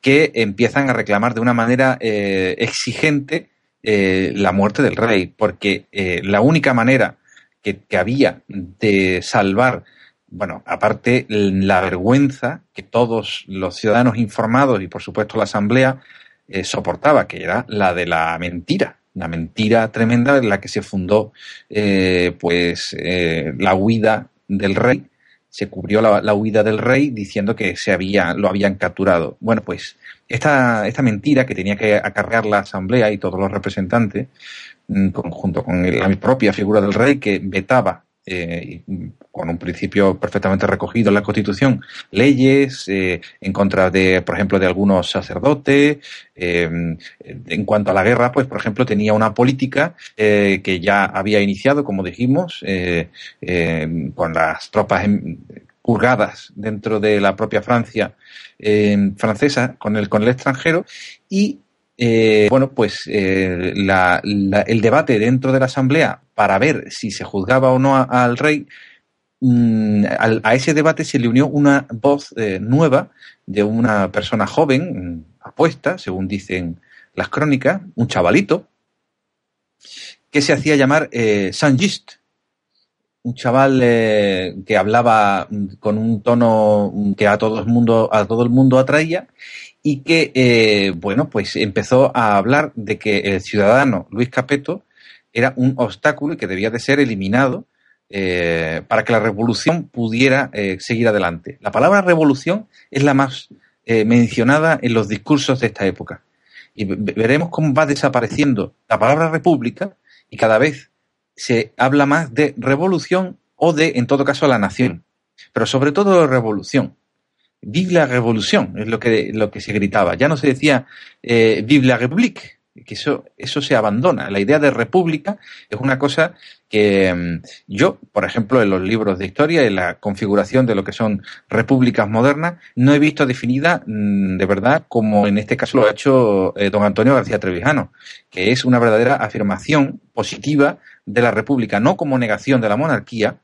que empiezan a reclamar de una manera eh, exigente eh, la muerte del rey, porque eh, la única manera que, que, había de salvar, bueno, aparte la vergüenza que todos los ciudadanos informados y por supuesto la Asamblea eh, soportaba, que era la de la mentira, una mentira tremenda en la que se fundó eh, pues eh, la huida del rey. Se cubrió la, huida del rey diciendo que se había lo habían capturado. Bueno pues esta, esta mentira que tenía que acarrear la asamblea y todos los representantes mm, junto con la propia figura del rey que vetaba eh, con un principio perfectamente recogido en la Constitución, leyes eh, en contra de, por ejemplo, de algunos sacerdotes. Eh, en cuanto a la guerra, pues, por ejemplo, tenía una política que ya había iniciado, como dijimos, con las tropas purgadas dentro de la propia Francia francesa con el, con el extranjero y eh, bueno, pues eh, el debate dentro de la Asamblea para ver si se juzgaba o no al rey, mm, a ese debate se le unió una voz eh, nueva de una persona joven, mm, apuesta, según dicen las crónicas, un chavalito, que se hacía llamar Saint-Just, un chaval que hablaba mm, con un tono que a todo el mundo, a todo el mundo atraía y que, eh, bueno, pues empezó a hablar de que el ciudadano Luis Capeto era un obstáculo y que debía de ser eliminado eh, para que la revolución pudiera eh, seguir adelante. La palabra revolución es la más mencionada en los discursos de esta época. Y veremos cómo va desapareciendo la palabra república y cada vez se habla más de revolución o de, en todo caso, la nación. Pero sobre todo de revolución. Vive la revolución, es lo que, lo que se gritaba. Ya no se decía eh, Vive la République, que eso, eso se abandona. La idea de república es una cosa que mm, yo, por ejemplo, en los libros de historia, en la configuración de lo que son repúblicas modernas, no he visto definida mm, de verdad como en este caso lo ha hecho eh, don Antonio García Trevijano, que es una verdadera afirmación positiva de la república, no como negación de la monarquía,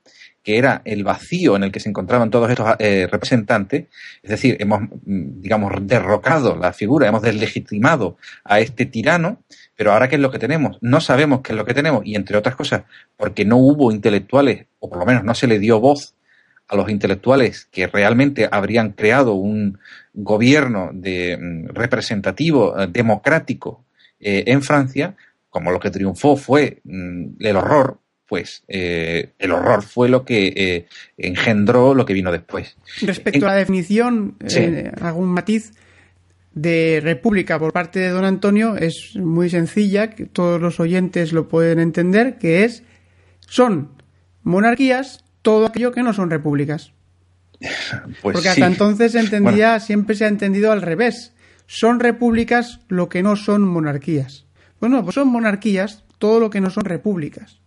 que era el vacío en el que se encontraban todos estos eh, representantes, es decir, hemos, mm, digamos, derrocado la figura, hemos deslegitimado a este tirano, pero ahora ¿qué es lo que tenemos? No sabemos qué es lo que tenemos y, entre otras cosas, porque no hubo intelectuales, o por lo menos no se le dio voz a los intelectuales que realmente habrían creado un gobierno de, mm, representativo, eh, democrático eh, en Francia, como lo que triunfó fue mm, el horror, pues eh, el horror fue lo que eh, engendró lo que vino después. Respecto a la definición, eh, algún matiz de república por parte de don Antonio es muy sencilla, que todos los oyentes lo pueden entender, que es son monarquías todo aquello que no son repúblicas. *laughs* Pues Porque hasta entonces se entendía, siempre se ha entendido al revés. Son repúblicas lo que no son monarquías. Bueno, pues son monarquías todo lo que no son repúblicas.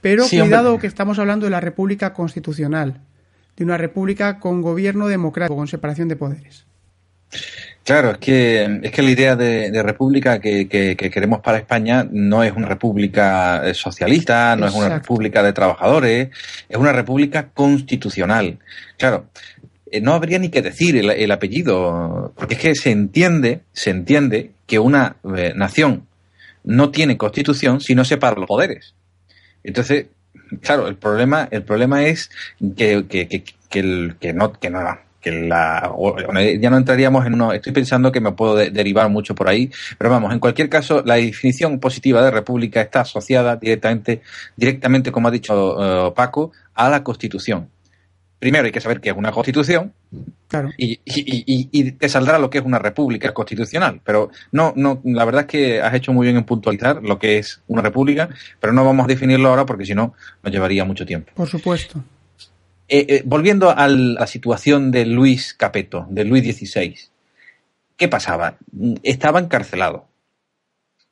Pero cuidado que estamos hablando de la República Constitucional, de una república con gobierno democrático, con separación de poderes. Claro, es que, es que la idea de, república que, queremos para España no es una república eh, socialista, no es una república de trabajadores, es una república constitucional. Claro, eh, no habría ni que decir el, apellido, porque es que se entiende, se entiende que una eh, nación no tiene constitución si no separa los poderes. Entonces, claro, el problema, el problema es que, que, que, que, no, que no, que la, ya no entraríamos en uno, estoy pensando que me puedo derivar mucho por ahí, pero vamos, en cualquier caso, la definición positiva de república está asociada directamente, directamente, como ha dicho uh, Paco, a la Constitución primero hay que saber qué es una constitución claro. y, y, te saldrá lo que es una república constitucional. Pero no, no, la verdad es que has hecho muy bien en puntualizar lo que es una república, pero no vamos a definirlo ahora porque si no nos llevaría mucho tiempo. Por supuesto. Eh, eh, volviendo a la situación de Luis Capeto, de Luis XVI, ¿qué pasaba? Estaba encarcelado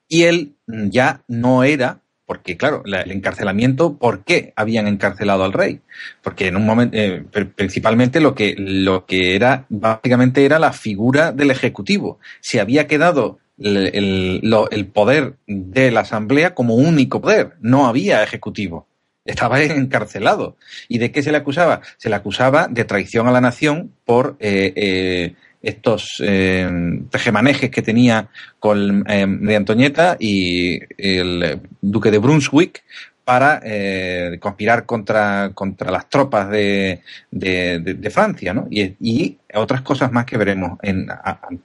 y él ya no era porque claro, el encarcelamiento, ¿por qué habían encarcelado al rey? Porque en un momento, eh, principalmente lo que, lo que era, básicamente era la figura del Ejecutivo. Se había quedado el, el, poder de la Asamblea como único poder, no había Ejecutivo. Estaba *laughs* encarcelado. ¿Y de qué se le acusaba? Se le acusaba de traición a la nación por eh, eh, estos eh, tejemanejes que tenía con eh, María Antonieta y el duque de Brunswick para eh, conspirar contra, contra las tropas de, de, Francia, ¿no? Y, otras cosas más que veremos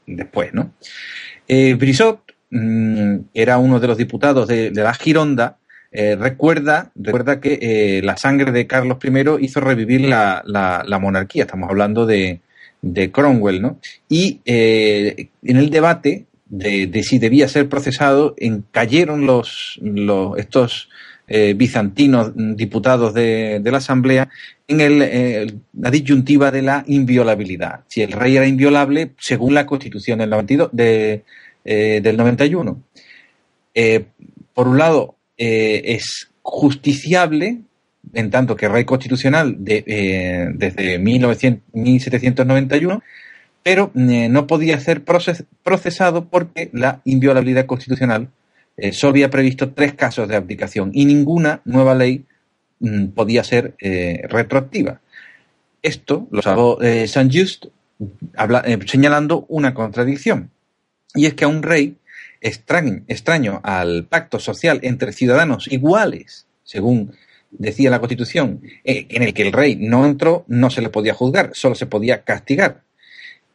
después, ¿no? Eh, Brissot mm, era uno de los diputados de, la Gironda, recuerda, recuerda que la sangre de Carlos I hizo revivir la, la monarquía. Estamos hablando de, de Cromwell, ¿no? Y eh, en el debate de, si debía ser procesado, cayeron los, los estos eh, bizantinos diputados de, de la Asamblea en el, eh, la disyuntiva de la inviolabilidad. Si el rey era inviolable según la Constitución del, 92, de, eh, del 91. Eh, por un lado, eh, es justiciable, en tanto que rey constitucional eh, desde 1900, 1791, pero eh, no podía ser proces- procesado porque la inviolabilidad constitucional eh, solo había previsto tres casos de abdicación y ninguna nueva ley mm, podía ser retroactiva. Esto lo salvó Saint Just señalando una contradicción. Y es que a un rey extraño, extraño al pacto social entre ciudadanos iguales, según decía la Constitución, eh, en el que el rey no entró, no se le podía juzgar, solo se podía castigar.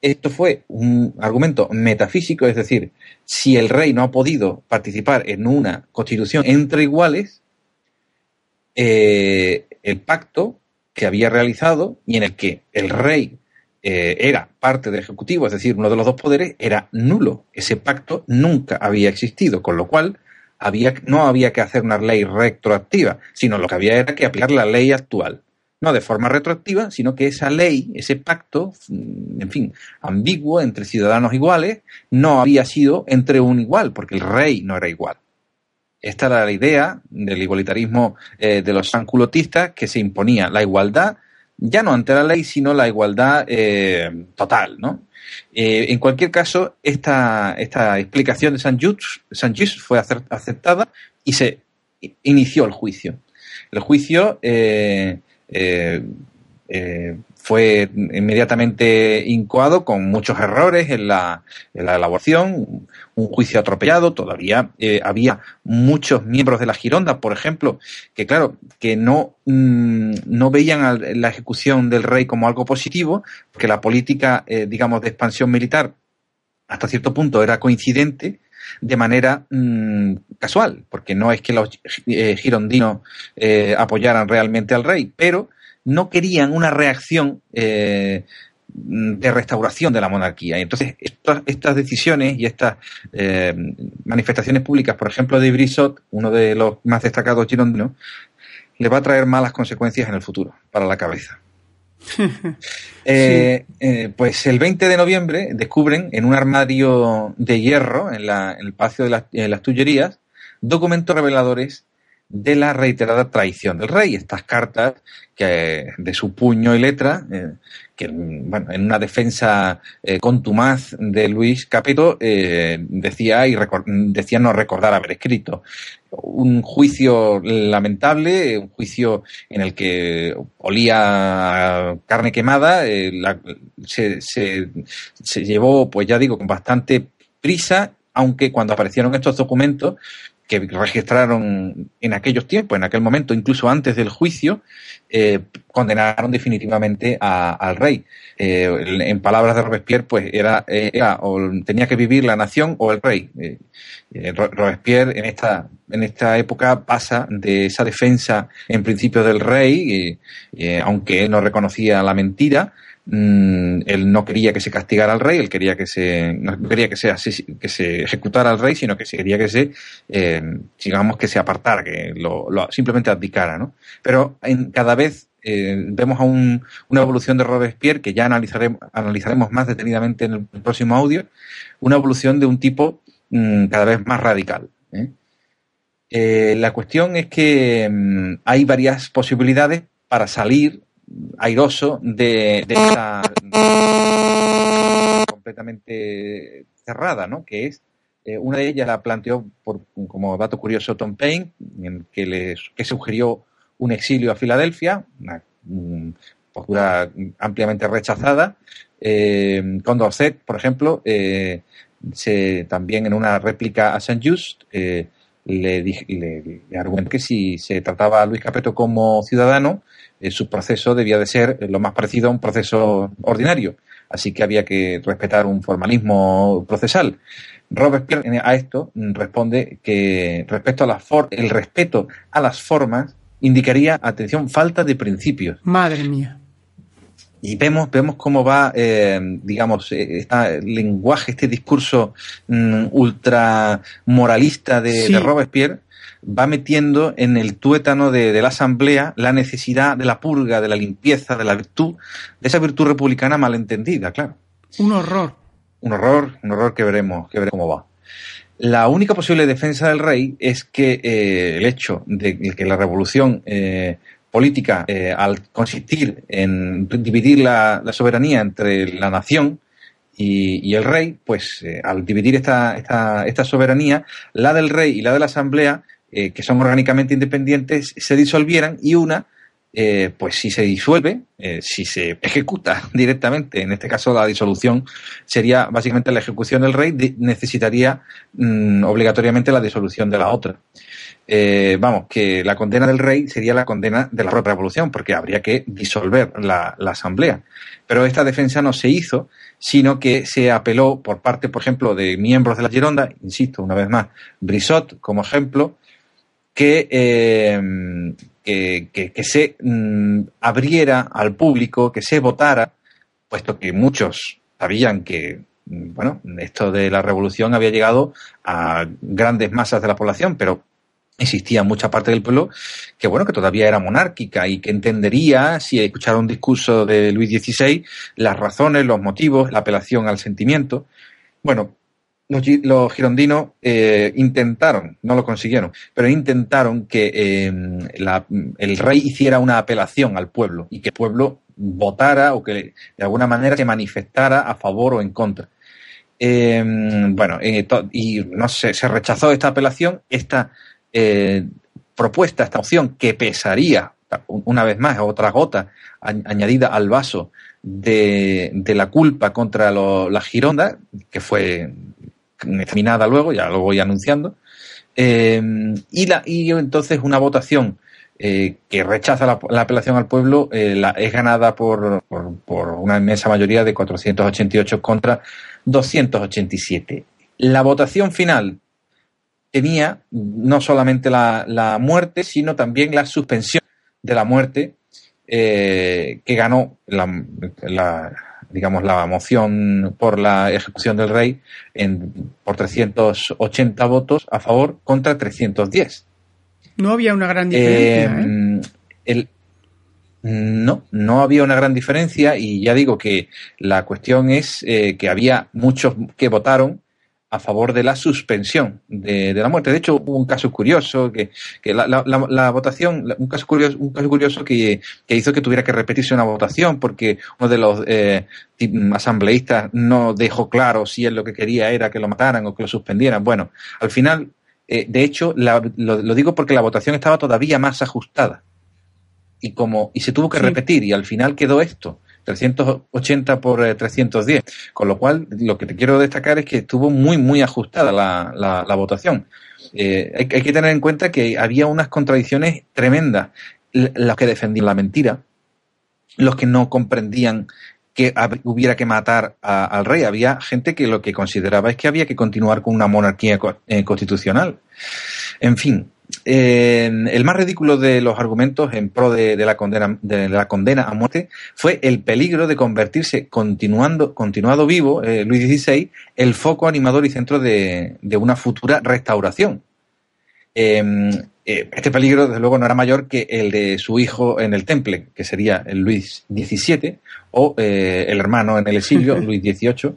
Esto fue un argumento metafísico, es decir, si el rey no ha podido participar en una constitución entre iguales, eh, el pacto que había realizado y en el que el rey eh, era parte del Ejecutivo, es decir, uno de los dos poderes, era nulo. Ese pacto nunca había existido, con lo cual había, no había que hacer una ley retroactiva, sino lo que había era que aplicar la ley actual. No de forma retroactiva, sino que esa ley, ese pacto, mm, en fin, ambiguo entre ciudadanos iguales, no había sido entre un igual, porque el rey no era igual. Esta era la idea del igualitarismo eh, de los sanculotistas que se imponía la igualdad, ya no ante la ley, sino la igualdad eh, total, ¿no? Eh, en cualquier caso, esta, esta explicación de San Just, fue aceptada y se inició el juicio. El juicio eh, eh, fue inmediatamente incoado con muchos errores en la, en la elaboración, un juicio atropellado, todavía eh, había muchos miembros de la Gironda, por ejemplo, que claro, que no, mm, no veían a la ejecución del rey como algo positivo, porque la política, eh, digamos, de expansión militar hasta cierto punto era coincidente de manera mm, casual, porque no es que los eh, girondinos apoyaran realmente al rey, pero no querían una reacción eh, de restauración de la monarquía. Y entonces, estas, estas decisiones y estas eh, manifestaciones públicas, por ejemplo, de Brissot, uno de los más destacados girondinos, le va a traer malas consecuencias en el futuro para la cabeza. *laughs* Eh, eh, pues el 20 de noviembre descubren en un armario de hierro en, la- en el Palacio de las, en las Tullerías documentos reveladores de la reiterada traición del rey. Estas cartas que de su puño y letra, eh, que bueno, en una defensa eh, contumaz de Luis Capeto eh, decía y decía no recordar haber escrito. Un juicio lamentable, un juicio en el que olía carne quemada, eh, la- se- se llevó, pues ya digo, con bastante prisa, aunque cuando aparecieron estos documentos que registraron en aquellos tiempos, en aquel momento, incluso antes del juicio, eh, condenaron definitivamente a- al rey. Eh, en palabras de Robespierre, pues era, eh, era o tenía que vivir la nación o el rey. Ro- Robespierre en esta, en esta época pasa de esa defensa en principio del rey, aunque él no reconocía la mentira, mm, él no quería que se castigara al rey, él quería que se, no quería que se, que se ejecutara al rey, sino que quería que se, eh, digamos, que se apartara, que lo, simplemente abdicara. Pero en, cada vez eh, vemos a un- una evolución de Robespierre que ya analizaremos, analizaremos más detenidamente en el próximo audio, una evolución de un tipo mm, cada vez más radical. ¿eh? Eh, la cuestión es que mm, hay varias posibilidades para salir airoso de, de esta completamente cerrada, ¿no? Que es eh, una de ellas la planteó por, como dato curioso Tom Paine, en que le que sugirió un exilio a Filadelfia, una mm, postura ampliamente rechazada. Eh, Condorcet, por ejemplo, eh, se, también en una réplica a Saint Just, eh, le, dij- le, le argumentó que si se trataba a Luis Capeto como ciudadano, eh, su proceso debía de ser lo más parecido a un proceso ordinario. Así que había que respetar un formalismo procesal. Robespierre a esto mm, responde que respecto a las for- el respeto a las formas indicaría, atención, falta de principios. Madre mía. Y vemos, vemos cómo va, eh, digamos, eh, este lenguaje, este discurso mm, ultra moralista de, Sí. de Robespierre, va metiendo en el tuétano de, de, la Asamblea la necesidad de la purga, de la limpieza, de la virtud, de esa virtud republicana malentendida, claro. Un horror. Un horror, un horror que veremos, que veremos cómo va. La única posible defensa del rey es que eh, el hecho de que la revolución eh, política, eh, al consistir en dividir la, la, soberanía entre la nación y, y el rey, pues eh, al dividir esta, esta, esta, soberanía, la del rey y la de la asamblea, eh, que son orgánicamente independientes, se disolvieran y una eh, pues si se disuelve, eh, si se ejecuta *laughs* directamente, en este caso la disolución sería básicamente la ejecución del rey, necesitaría mmm, obligatoriamente la disolución de la otra. Vamos, que la condena del rey sería la condena de la propia revolución, porque habría que disolver la, la asamblea. Pero esta defensa no se hizo, sino que se apeló por parte, por ejemplo, de miembros de la Gironda, insisto una vez más, Brissot como ejemplo, que, eh, que, que, que, se mmm, abriera al público, que se votara, puesto que muchos sabían que, bueno, esto de la revolución había llegado a grandes masas de la población, pero existía mucha parte del pueblo que bueno que todavía era monárquica y que entendería si escuchara un discurso de Luis XVI las razones, los motivos, la apelación al sentimiento. Bueno, los, girondinos eh, intentaron, no lo consiguieron, pero intentaron que eh, la, el rey hiciera una apelación al pueblo y que el pueblo votara o que de alguna manera se manifestara a favor o en contra. Eh, bueno, y no sé, se rechazó esta apelación, esta eh, propuesta, esta opción que pesaría una vez más otra gota añadida al vaso de, de la culpa contra lo, la Gironda, que fue examinada luego, ya lo voy anunciando, eh, y, la, y entonces una votación eh, que rechaza la, la, apelación al pueblo eh, es ganada por, por, una inmensa mayoría de 488 contra 287. La votación final tenía no solamente la, la muerte, sino también la suspensión de la muerte que ganó la, digamos, la moción por la ejecución del rey en, por 380 votos a favor contra 310. No había una gran diferencia. Eh, ¿eh? El, no, no había una gran diferencia y ya digo que la cuestión es eh, que había muchos que votaron a favor de la suspensión de, de, la muerte. De hecho, hubo un caso curioso, que, que la, la, la, la, votación, un caso curioso, un caso curioso que, que, hizo que tuviera que repetirse una votación porque uno de los eh, asambleístas no dejó claro si él lo que quería era que lo mataran o que lo suspendieran. Bueno, al final, eh, de hecho, la, lo, lo, digo porque la votación estaba todavía más ajustada. Y como, y se tuvo que sí. repetir, y al final quedó esto. 380 por eh, 310. Con lo cual, lo que te quiero destacar es que estuvo muy, muy ajustada la, la, votación. Eh, hay, que tener en cuenta que había unas contradicciones tremendas. Los que defendían la mentira, los que no comprendían que hubiera que matar al rey. Había gente que lo que consideraba es que había que continuar con una monarquía eh, constitucional. En fin, eh, el más ridículo de los argumentos en pro de, de, la condena, de, la condena a muerte fue el peligro de convertirse continuando, continuado vivo, eh, Luis XVI, el foco animador y centro de, de una futura restauración. Eh, este peligro, desde luego, no era mayor que el de su hijo en el temple, que sería el Luis XVII, o eh, el hermano en el exilio, *laughs* Luis XVIII.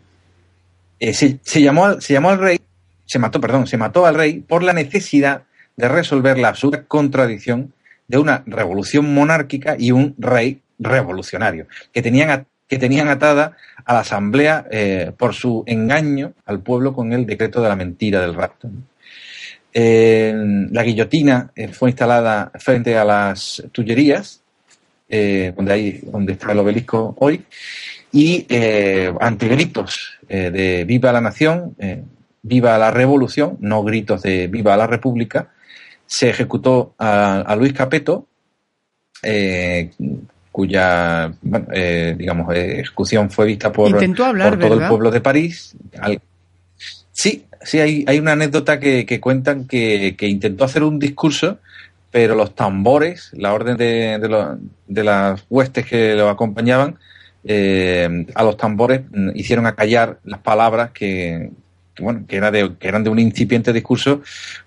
Se, se, llamó, se llamó al rey, se mató, perdón, se mató al rey por la necesidad de resolver la absurda contradicción de una revolución monárquica y un rey revolucionario, que tenían, que tenían atada a la asamblea eh, por su engaño al pueblo con el decreto de la mentira del rapto. Eh, la guillotina eh, fue instalada frente a las Tullerías, eh, donde, hay, donde está el obelisco hoy, y ante gritos de viva la nación, viva la revolución, no gritos de viva la república, se ejecutó a, a Luis Capeto, eh, cuya, bueno, eh, digamos, ejecución fue vista por, hablar, por todo ¿verdad? el pueblo de París. Al... Sí, sí, hay, hay una anécdota que, que cuentan que, que, intentó hacer un discurso, pero los tambores, la orden de, de, lo, de las huestes que lo acompañaban, eh, a los tambores hicieron acallar las palabras que, que, bueno, que, era de, que eran de un incipiente discurso,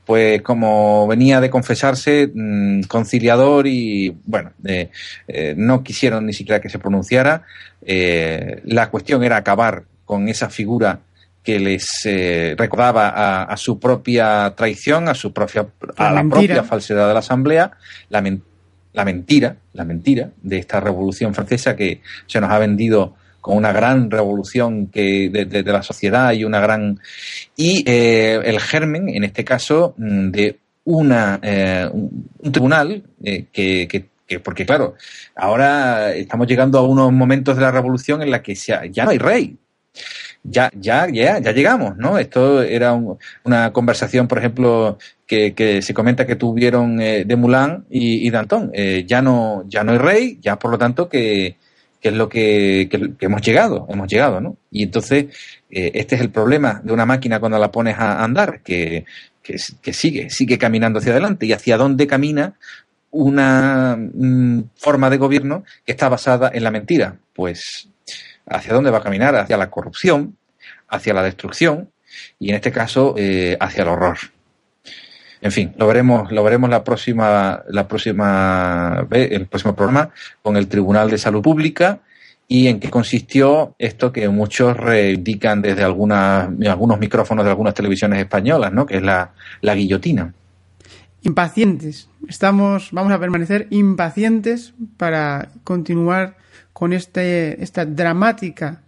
pues como venía de confesarse, mm, conciliador y, bueno, eh, eh, no quisieron ni siquiera que se pronunciara. Eh, la cuestión era acabar con esa figura que les recordaba a, a su propia traición, a su propia, a La la propia falsedad de la Asamblea, la, men- la mentira, la mentira de esta revolución francesa que se nos ha vendido con una gran revolución que de, la sociedad y una gran y eh, el germen en este caso mm, de una eh, un, un tribunal eh, que, que- que- porque claro ahora estamos llegando a unos momentos de la revolución en la que ya no hay rey ya, ya, ya, ya llegamos, ¿no? Esto era un- una conversación, por ejemplo, que, que se comenta que tuvieron eh, de Moulin y, y Danton. Eh, ya no, ya no hay rey, ya por lo tanto que, que es lo que, hemos llegado, hemos llegado, ¿no? Y entonces, eh, este es el problema de una máquina cuando la pones a andar, que, que sigue, sigue caminando hacia adelante. ¿Y hacia dónde camina? una mm, forma de gobierno que está basada en la mentira. Pues, ¿hacia dónde va a caminar? Hacia la corrupción, hacia la destrucción y en este caso eh, hacia el horror. En fin, lo veremos, lo veremos la próxima, la próxima el próximo programa con el Tribunal de Salud Pública y en qué consistió esto que muchos reivindican desde algunas, algunos micrófonos de algunas televisiones españolas, ¿no? Que es la, la guillotina. impacientes. Estamos, vamos a permanecer impacientes para continuar con este, esta dramática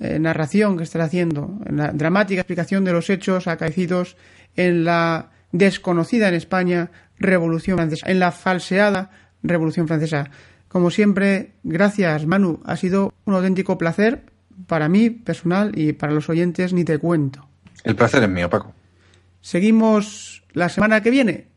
eh, narración que está haciendo, la dramática explicación de los hechos acaecidos en la desconocida en España Revolución Francesa, en la falseada Revolución Francesa. Como siempre, gracias Manu, ha sido un auténtico placer para mí personal y para los oyentes ni te cuento. El placer es mío, Paco. Seguimos la semana que viene.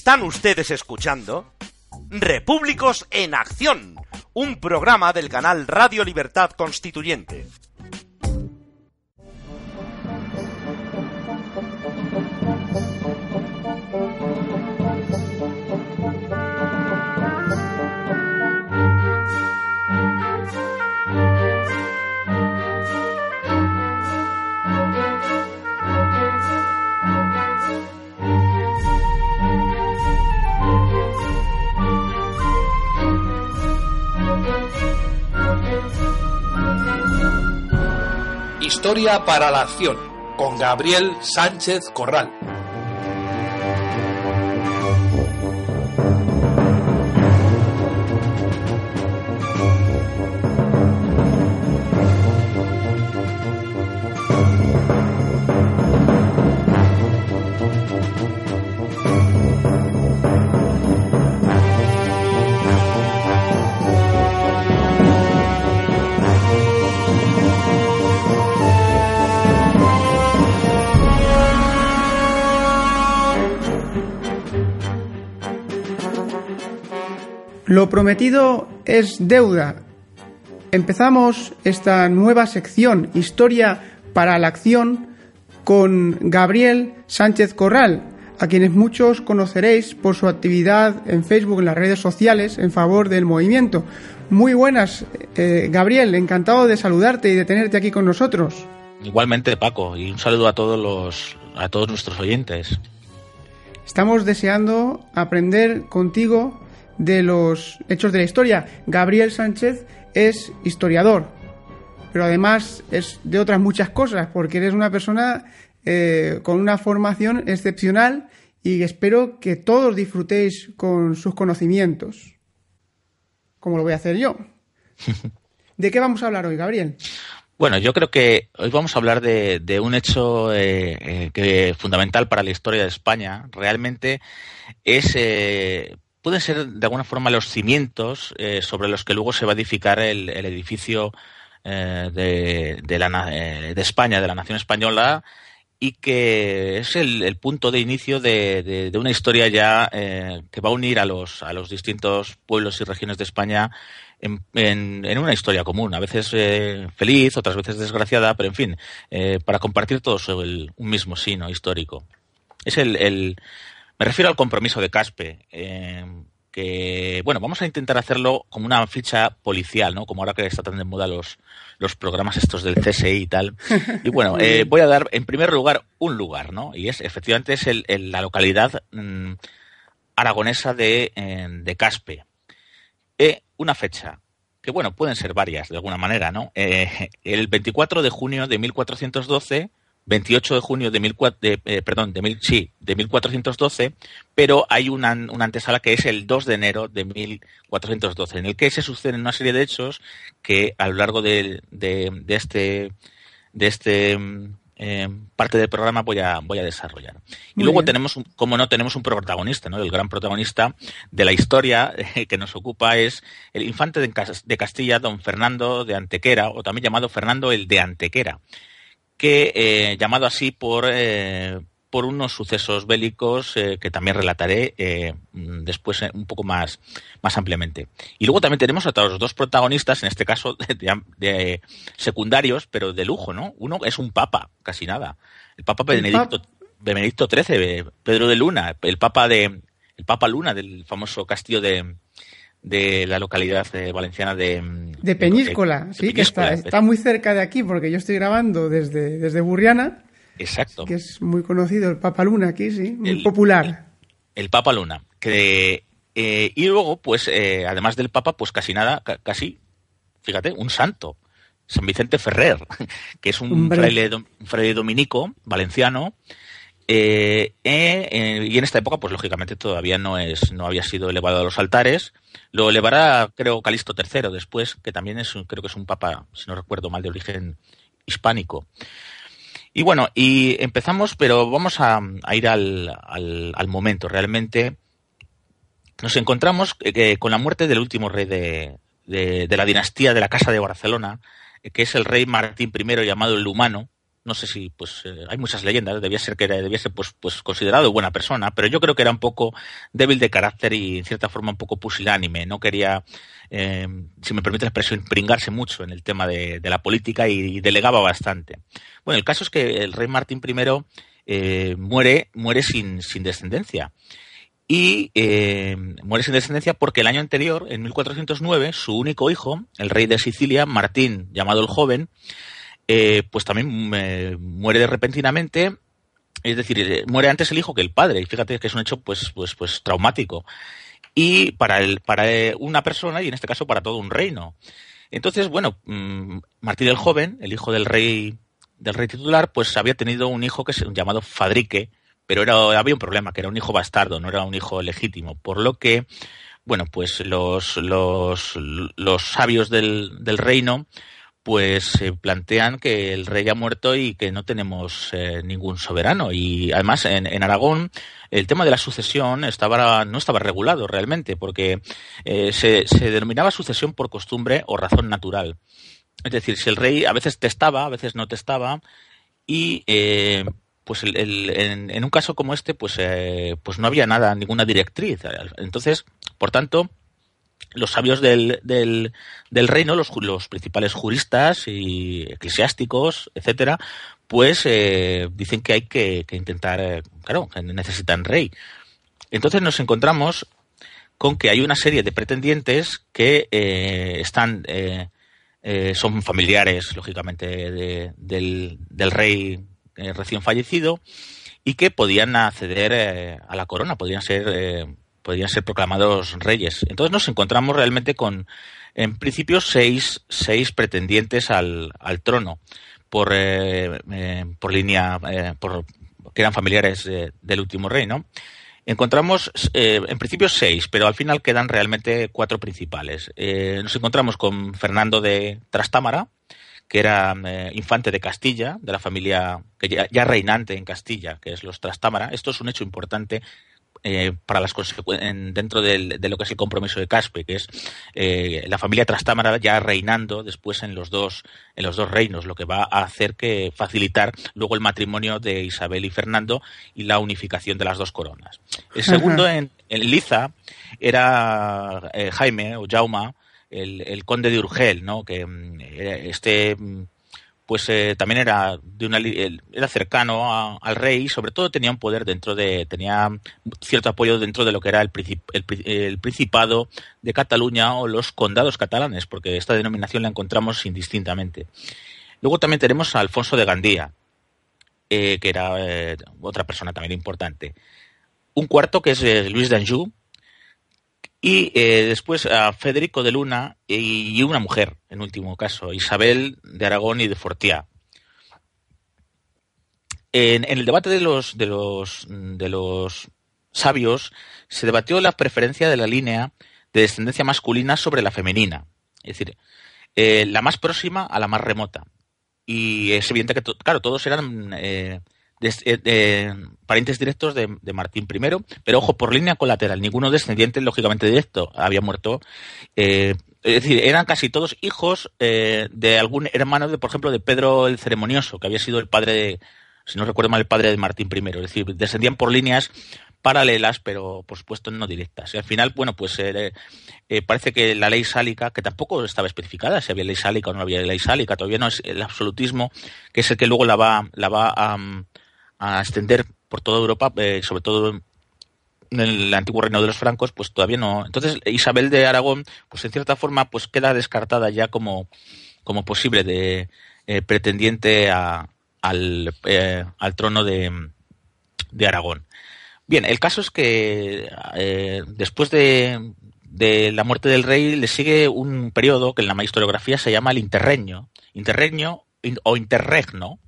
Están ustedes escuchando Repúblicos en Acción, un programa del canal Radio Libertad Constituyente. Historia para la acción, con Gabriel Sánchez Corral. Lo prometido es deuda. Empezamos esta nueva sección, Historia para la Acción, con Gabriel Sánchez Corral, a quienes muchos conoceréis por su actividad en Facebook, en las redes sociales, en favor del movimiento. Muy buenas, eh, Gabriel, encantado de saludarte y de tenerte aquí con nosotros. Igualmente, Paco, y un saludo a todos los a todos nuestros oyentes. Estamos deseando aprender contigo de los hechos de la historia. Gabriel Sánchez es historiador, pero además es de otras muchas cosas, porque eres una persona eh, con una formación excepcional y espero que todos disfrutéis con sus conocimientos, como lo voy a hacer yo. *laughs* ¿De qué vamos a hablar hoy, Gabriel? Bueno, yo creo que hoy vamos a hablar de, de un hecho eh, eh, que fundamental para la historia de España. Realmente es pueden ser de alguna forma los cimientos eh, sobre los que luego se va a edificar el, el edificio eh, de, de, la, eh, de España, de la nación española, y que es el, punto de inicio de, una historia ya que va a unir a los, a los distintos pueblos y regiones de España en, en- una historia común, a veces eh, feliz, otras veces desgraciada, pero en fin, para compartir todos el- un mismo sino histórico. Es el, el- me refiero al compromiso de Caspe, eh, que, bueno, vamos a intentar hacerlo como una ficha policial, ¿no? Como ahora que está tan de moda los, los programas estos del CSI y tal. *laughs* Y bueno, eh, voy a dar en primer lugar un lugar, ¿no? Y es, efectivamente, es el, el- la localidad mm, aragonesa de, eh, de Caspe. Eh, una fecha, que bueno, pueden ser varias de alguna manera, ¿no? El 24 de junio de 1412 28 de junio de, mil, cua- de, eh, perdón, de, mil, sí, de 1412, pero hay una, una antesala que es el 2 de enero de 1412, en el que se suceden una serie de hechos que a lo largo de, de, de este, de este mm, eh, parte del programa voy a, voy a desarrollar. Y luego bien. tenemos, un- como no, tenemos un protagonista, ¿no? El gran protagonista de la historia eh, *laughs* que nos ocupa es el infante de Castilla, don Fernando de Antequera, o también llamado Fernando el de Antequera que eh, llamado así por, eh, por unos sucesos bélicos eh, que también relataré eh, después un poco más, más ampliamente. Y luego también tenemos a otros dos protagonistas, en este caso de, de- secundarios, pero de lujo, ¿no? Uno es un papa, casi nada. El papa El Benedicto, Benedicto XIII, Pedro de Luna, el papa de el papa Luna del famoso castillo de, de la localidad valenciana de, De Peñíscola, de sí, que está, está muy cerca de aquí porque yo estoy grabando desde, desde Burriana, Exacto. que es muy conocido el Papa Luna aquí, sí, muy El- popular. el Papa Luna. Que, eh, y luego, pues, eh, además del Papa, pues casi nada, ca- casi, fíjate, un santo. San Vicente Ferrer, *laughs* que es fraile, un fraile dominico valenciano. Eh, eh, y en esta época, pues lógicamente todavía no es, no había sido elevado a los altares. Lo elevará, creo, Calixto III después, que también es, creo que es un papa, si no recuerdo mal, de origen hispánico. Y bueno, y empezamos, pero vamos a, ir al, momento. Realmente nos encontramos eh, con la muerte del último rey de, de, la dinastía de la Casa de Barcelona, que es el rey Martín I llamado el Humano. No sé si, pues, eh, hay muchas leyendas, debía ser que era, debía ser, pues, pues, considerado buena persona, pero yo creo que era un poco débil de carácter y, en cierta forma, un poco pusilánime. No quería, eh, si me permite la expresión, pringarse mucho en el tema de, la política y, delegaba bastante. Bueno, el caso es que el rey Martín I eh, muere, muere sin, sin descendencia. Y muere sin descendencia porque el año anterior, en 1409, su único hijo, el rey de Sicilia, Martín, llamado el Joven, eh, pues también eh, muere repentinamente. Es decir, eh, muere antes el hijo que el padre. Y fíjate que es un hecho pues, pues, pues traumático. Y para, el, para eh, una persona, y en este caso para todo un reino. Entonces, bueno, mm, Martín el Joven, el hijo del rey, del rey titular, pues había tenido un hijo que se llamado Fadrique, pero era, había un problema, que era un hijo bastardo, no era un hijo legítimo. Por lo que, bueno, pues los, los, los sabios del, del reino pues se plantean que el rey ha muerto y que no tenemos eh, ningún soberano. Y además en, en, Aragón el tema de la sucesión estaba, no estaba regulado realmente, porque eh, se, se, denominaba sucesión por costumbre o razón natural. Es decir, si el rey a veces testaba, a veces no testaba, y eh, pues el, en, en, un caso como este, pues, eh, pues no había nada, ninguna directriz. Entonces, por tanto, los sabios del, del, del reino, los, los, principales juristas y eclesiásticos, etcétera, pues eh, dicen que hay que, intentar, eh, claro, que necesitan rey. Entonces nos encontramos con que hay una serie de pretendientes que eh, están, son familiares, lógicamente, de, del, del, rey recién fallecido y que podían acceder a la corona, podían ser podrían ser proclamados reyes. Entonces nos encontramos realmente con, en principio, seis, seis pretendientes al, al trono por, eh, eh, por línea, eh, por, que eran familiares del último rey, ¿no? Encontramos, eh, en principio, seis, pero al final quedan realmente cuatro principales. Nos encontramos con Fernando de Trastámara, que era infante de Castilla, de la familia que ya, reinante en Castilla, que es los Trastámara. Esto es un hecho importante eh, para las dentro del, de lo que es el compromiso de Caspe, que es eh, la familia Trastámara ya reinando después en los dos en los dos reinos, lo que va a hacer que facilitar luego el matrimonio de Isabel y Fernando y la unificación de las dos coronas. El segundo en, en Liza era eh, Jaime o Jauma, el, el, conde de Urgel, ¿no? que mm, este mm, pues eh, también era de una era cercano al rey y sobre todo tenía un poder dentro de tenía cierto apoyo dentro de lo que era el, el, el, principado de Cataluña o los condados catalanes porque esta denominación la encontramos indistintamente. Luego también tenemos a Alfonso de Gandía eh, que era eh, otra persona también importante. Un cuarto que es Luis d'Anjou y eh, después a Federico de Luna y una mujer, en último caso, Isabel de Aragón y de Fortiá. En, el debate de los, de, los, de los sabios se debatió la preferencia de la línea de descendencia masculina sobre la femenina, es decir, eh, la más próxima a la más remota. Y es evidente que, claro, todos eran eh, de, parientes directos de, de, Martín I, pero ojo, por línea colateral, ninguno descendiente, lógicamente directo, había muerto. Eh, es decir, eran casi todos hijos eh, de algún hermano, de, por ejemplo, de Pedro el Ceremonioso, que había sido el padre de, si no recuerdo mal, el padre de Martín I. Es decir, descendían por líneas paralelas, pero por supuesto no directas. Y al final, bueno, pues eh, eh, parece que la ley sálica, que tampoco estaba especificada si había ley sálica o no había ley sálica, todavía no es el absolutismo, que es el que luego la va, la va a, a extender por toda Europa, eh, sobre todo en el antiguo reino de los francos, pues todavía no. Entonces Isabel de Aragón, pues en cierta forma, pues queda descartada ya como, como posible de eh, pretendiente a, al, eh, al trono de, de Aragón. Bien, el caso es que después de, de la muerte del rey le sigue un periodo que en la historiografía se llama el interregno, interregno o interregno,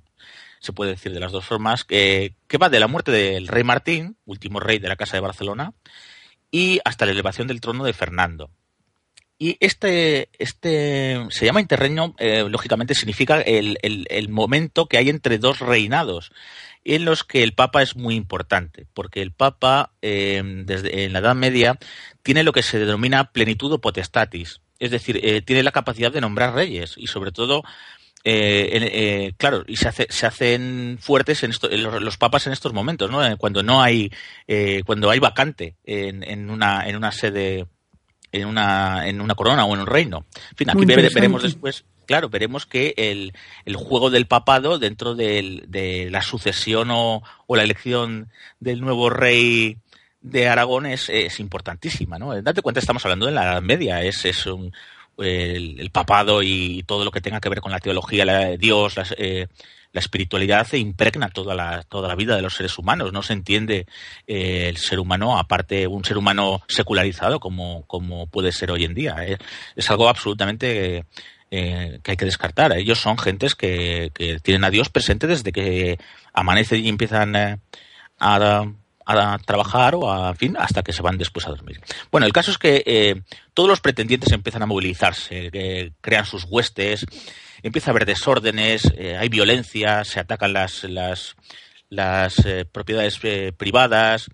se puede decir de las dos formas, que, va de la muerte del rey Martín, último rey de la Casa de Barcelona, y hasta la elevación del trono de Fernando. Y este, este se llama interreño, eh, lógicamente significa el, el, momento que hay entre dos reinados, en los que el Papa es muy importante, porque el Papa, eh, desde en la Edad Media, tiene lo que se denomina plenitud o potestatis, es decir, eh, tiene la capacidad de nombrar reyes y sobre todo eh, eh, claro, y se, hace, se hacen fuertes en esto, los, papas en estos momentos, ¿no? Eh, cuando no hay, eh, cuando hay vacante en, en, una, en una sede, en una, en una corona o en un reino. En fin, aquí veremos después, claro, veremos que el, el juego del papado dentro del, de la sucesión o, o, la elección del nuevo rey de Aragón es, es importantísima, ¿no? Date cuenta, estamos hablando de la Edad Media, es, es un, el, papado y todo lo que tenga que ver con la teología, la Dios, la, eh, la espiritualidad se impregna toda la, toda la vida de los seres humanos. No se entiende eh, el ser humano, aparte un ser humano secularizado como, como puede ser hoy en día. Eh. Es algo absolutamente eh, que hay que descartar. Ellos son gentes que, que, tienen a Dios presente desde que amanecen y empiezan a a trabajar o a fin hasta que se van después a dormir. Bueno, el caso es que eh, todos los pretendientes empiezan a movilizarse, eh, crean sus huestes, empieza a haber desórdenes, eh, hay violencia, se atacan las las, las eh, propiedades privadas.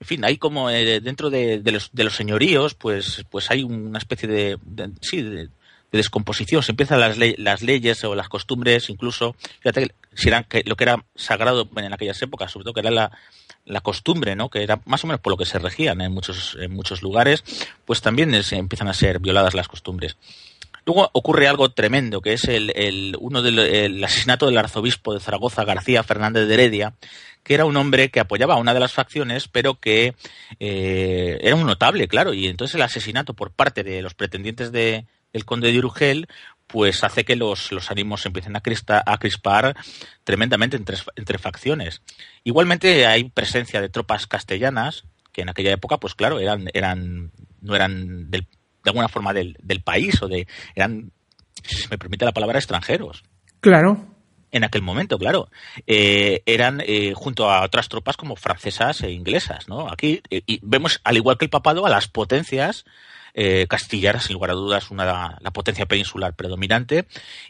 En fin, hay como dentro de, de, los, de los señoríos, pues, pues hay una especie de, sí, de, de descomposición. Se empiezan las, le las leyes o las costumbres, incluso, fíjate, si eran que, lo que era sagrado en aquellas épocas, sobre todo que era la, la costumbre, ¿no? que era más o menos por lo que se regían en muchos, en muchos lugares, pues también se empiezan a ser violadas las costumbres. Luego ocurre algo tremendo, que es el, el uno del el asesinato del arzobispo de Zaragoza, García Fernández de Heredia, que era un hombre que apoyaba a una de las facciones, pero que eh, era un notable, claro, y entonces el asesinato por parte de los pretendientes de, el conde de Urgel, pues hace que los, los ánimos empiecen a, crista, a crispar tremendamente entre, entre, facciones. Igualmente hay presencia de tropas castellanas, que en aquella época, pues claro, eran, eran, no eran del, de alguna forma del, del, país o de, eran, si se me permite la palabra, extranjeros. Claro. En aquel momento, claro. Eh, eran eh, junto a otras tropas como francesas e inglesas, ¿no? Aquí eh, y vemos, al igual que el papado, a las potencias eh, Castilla era sin lugar a dudas una, la potencia peninsular predominante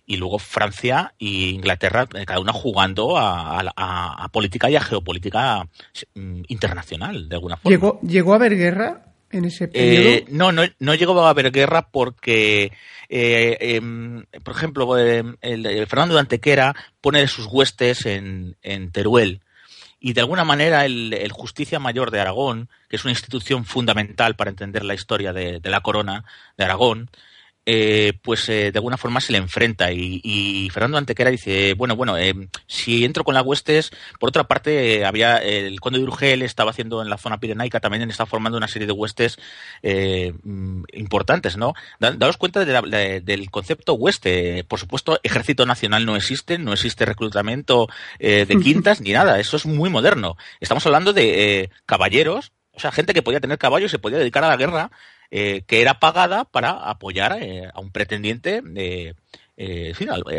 y luego Francia e Inglaterra, eh, cada una jugando a, a, a política y a geopolítica mm, internacional, de alguna forma. ¿Llegó, ¿Llegó a haber guerra en ese periodo? Eh, no, no, no llegó a haber guerra porque, eh, em, por ejemplo, em, el, el Fernando de Antequera pone sus huestes en, en Teruel. Y de alguna manera el, Justicia Mayor de Aragón, que es una institución fundamental para entender la historia de la corona de Aragón, eh, pues eh, de alguna forma se le enfrenta. Y, y Fernando Antequera dice bueno bueno eh, si entro con las huestes por otra parte eh, había el conde de Urgel estaba haciendo en la zona pirenaica también está formando una serie de huestes eh, mm, importantes no daos cuenta de la, de, del concepto hueste. Por supuesto ejército nacional no existe no existe reclutamiento eh, de quintas ni nada eso es muy moderno. Estamos hablando de eh, caballeros o sea, gente que podía tener caballos se podía dedicar a la guerra eh, que era pagada para apoyar eh, a un pretendiente eh,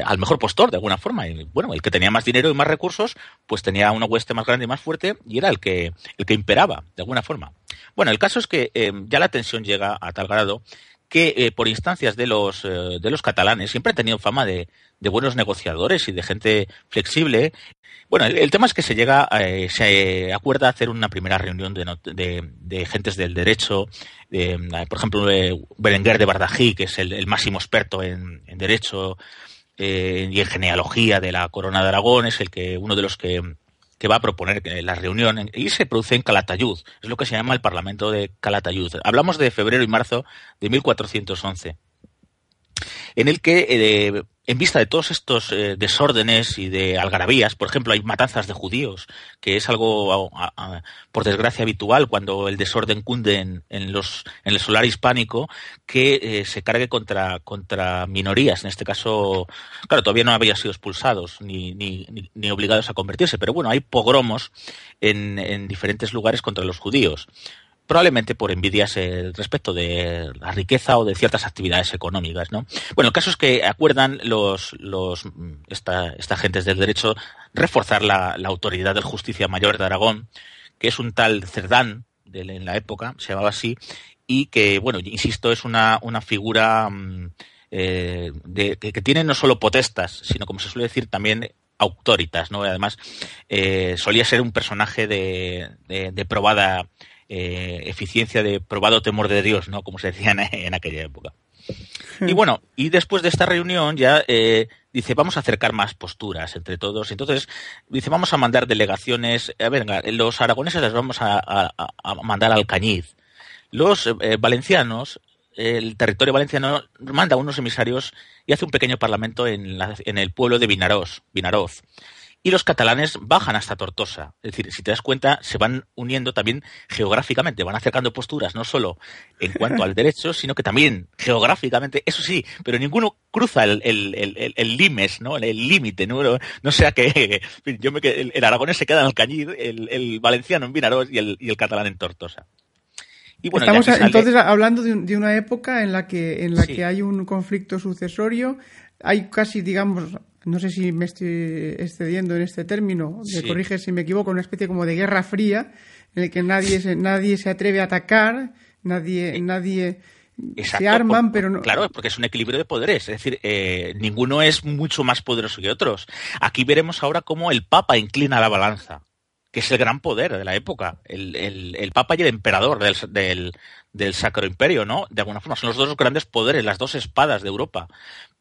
al, mejor postor, de alguna forma. Bueno, el que tenía más dinero y más recursos, pues tenía una hueste más grande y más fuerte y era el que, el que imperaba, de alguna forma. Bueno, el caso es que ya la tensión llega a tal grado que por instancias de los, de los catalanes siempre han tenido fama de, de, buenos negociadores y de gente flexible. Bueno, el, tema es que se llega, eh, se acuerda hacer una primera reunión de, de, de gentes del derecho, por ejemplo, Berenguer de Bardají, que es el, máximo experto en, derecho y en genealogía de la corona de Aragón, es el que uno de los que que va a proponer la reunión y se produce en Calatayud. Es lo que se llama el Parlamento de Calatayud. Hablamos de febrero y marzo de 1411 en el que, eh, en vista de todos estos eh, desórdenes y de algarabías, por ejemplo, hay matanzas de judíos, que es algo, por desgracia, habitual cuando el desorden cunde en, los, en el solar hispánico, que eh, se cargue contra, contra minorías. En este caso, claro, todavía no habían sido expulsados ni, ni, obligados a convertirse, pero bueno, hay pogromos en diferentes lugares contra los judíos probablemente por envidias eh, respecto de la riqueza o de ciertas actividades económicas, ¿no? Bueno, el caso es que acuerdan los, los esta, esta agentes del derecho reforzar la, autoridad del Justicia Mayor de Aragón, que es un tal Cerdán en la época, se llamaba así, y que, bueno, insisto, es una, una figura eh, de, que, tiene no solo potestas, sino, como se suele decir, también autoritas, ¿no? Además, eh, solía ser un personaje de, de probada eh, eficiencia de probado temor de Dios, ¿no? Como se decía en, en aquella época. Y bueno, y después de esta reunión ya eh, dice, vamos a acercar más posturas entre todos. Entonces, dice, vamos a mandar delegaciones. A ver, los aragoneses les vamos a, a, a mandar al Cañiz. Los eh, valencianos, el territorio valenciano manda unos emisarios y hace un pequeño parlamento en, la, en el pueblo de Vinaroz. Vinaroz y los catalanes bajan hasta Tortosa. Es decir, si te das cuenta, se van uniendo también geográficamente, van acercando posturas, no solo en cuanto al *laughs* derecho, sino que también geográficamente, eso sí, pero ninguno cruza el, el, el, el limes, ¿no? El límite, ¿no? No sea que *laughs* yo me, el, el aragonés se queda en Alcañiz, el, el valenciano en Vinaroz y el, y el catalán en Tortosa. Y bueno, Estamos sale... entonces hablando de, un, de, una época en la que en la sí. que hay un conflicto sucesorio, hay casi, digamos, no sé si me estoy excediendo en este término, me sí. corrige si me equivoco, una especie como de guerra fría, en el que nadie se, nadie se atreve a atacar, nadie, nadie Exacto, se arman, pero no. Claro, porque es un equilibrio de poderes. Es decir, eh, ninguno es mucho más poderoso que otros. Aquí veremos ahora cómo el Papa inclina la balanza, que es el gran poder de la época. El, el, Papa y el emperador del, del, del Sacro Imperio, ¿no? De alguna forma son los dos grandes poderes, las dos espadas de Europa.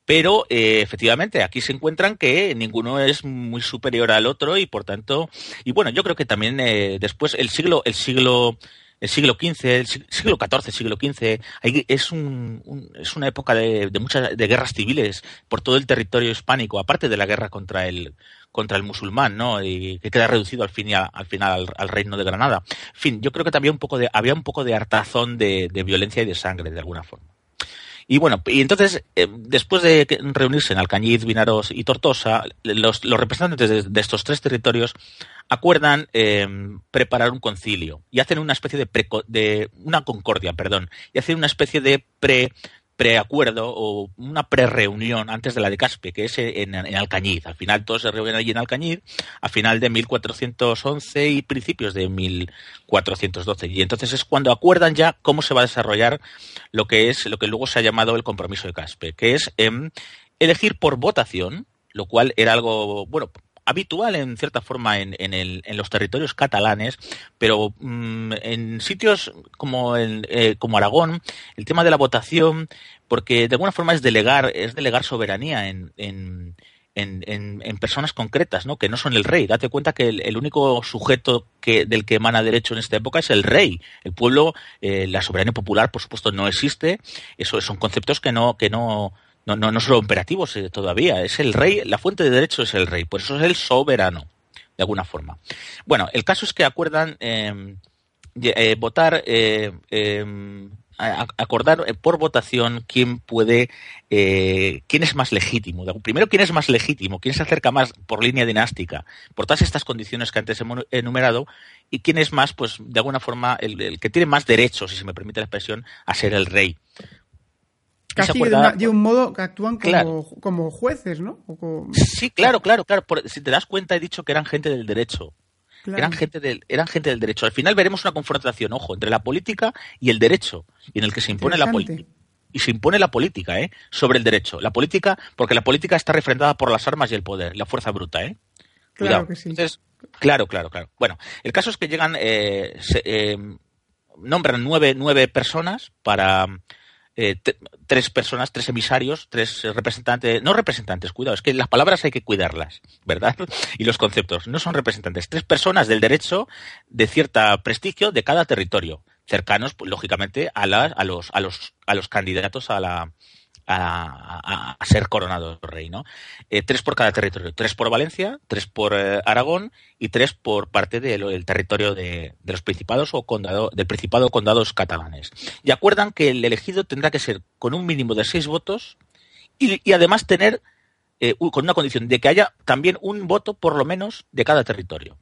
Pero eh, efectivamente aquí se encuentran que ninguno es muy superior al otro y por tanto y bueno yo creo que también eh, después el siglo el siglo el siglo XV, el siglo XIV, siglo XV, es, un, es una época de, muchas de guerras civiles por todo el territorio hispánico, aparte de la guerra contra el contra el musulmán, ¿no? Y que queda reducido al fin y al final al, reino de Granada. En fin, yo creo que también un poco de, había un poco de hartazón de, violencia y de sangre, de alguna forma. Y bueno, y entonces, eh, después de reunirse en Alcañiz, Vinaros y Tortosa, los, representantes de, estos tres territorios acuerdan eh, preparar un concilio y hacen una especie de, pre, de una concordia, perdón, y hacen una especie de pre preacuerdo o una prereunión antes de la de Caspe, que es en, Alcañiz. Al final todos se reúnen allí en Alcañiz, a final de 1411 y principios de 1412. Y entonces es cuando acuerdan ya cómo se va a desarrollar lo que es lo que luego se ha llamado el compromiso de Caspe, que es eh, elegir por votación, lo cual era algo, bueno, habitual en cierta forma en, en, el, en los territorios catalanes, pero mmm, en sitios como, el, eh, como Aragón, el tema de la votación, porque de alguna forma es delegar, es delegar soberanía en, en en, en, en, personas concretas, ¿no? Que no son el rey. Date cuenta que el, el, único sujeto que, del que emana derecho en esta época es el rey. El pueblo, eh, la soberanía popular, por supuesto, no existe. Eso son conceptos que no, que no, no, no, no son operativos eh, todavía. Es el rey, la fuente de derecho es el rey. Por eso es el soberano, de alguna forma. Bueno, el caso es que acuerdan eh, eh, votar acordar por votación quién puede, eh, quién es más legítimo. Primero, quién es más legítimo, quién se acerca más por línea dinástica, por todas estas condiciones que antes hemos enumerado, y quién es más, pues, de alguna forma, el, el que tiene más derechos, si se me permite la expresión, a ser el rey. Casi de, una, de, un modo que actúan como, claro. como jueces, ¿no? Como... Sí, claro, claro, claro. Por, si te das cuenta, he dicho que eran gente del derecho. Claro. Eran, gente del, eran gente del derecho. Al final veremos una confrontación, ojo, entre la política y el derecho, y en el que se impone la política. Y se impone la política, ¿eh? Sobre el derecho. La política, porque la política está refrendada por las armas y el poder, la fuerza bruta, ¿eh? Claro Cuidado. que sí. Entonces, claro, claro, claro. Bueno, el caso es que llegan, eh, se, eh, nombran nueve, nueve personas para, eh, tres personas, tres emisarios, tres representantes, no representantes, cuidado, es que las palabras hay que cuidarlas, ¿verdad? *laughs* Y los conceptos, no son representantes, tres personas del derecho de cierta prestigio de cada territorio, cercanos, pues, lógicamente, a, la, a, los, a, los, a los candidatos a la, a, ser coronado rey, ¿no? Eh, tres por cada territorio, tres por Valencia, tres por eh, Aragón y tres por parte del de territorio de, los principados o condado, del principado o condados catalanes. Y acuerdan que el elegido tendrá que ser con un mínimo de seis votos y, y además tener eh, con una condición de que haya también un voto por lo menos de cada territorio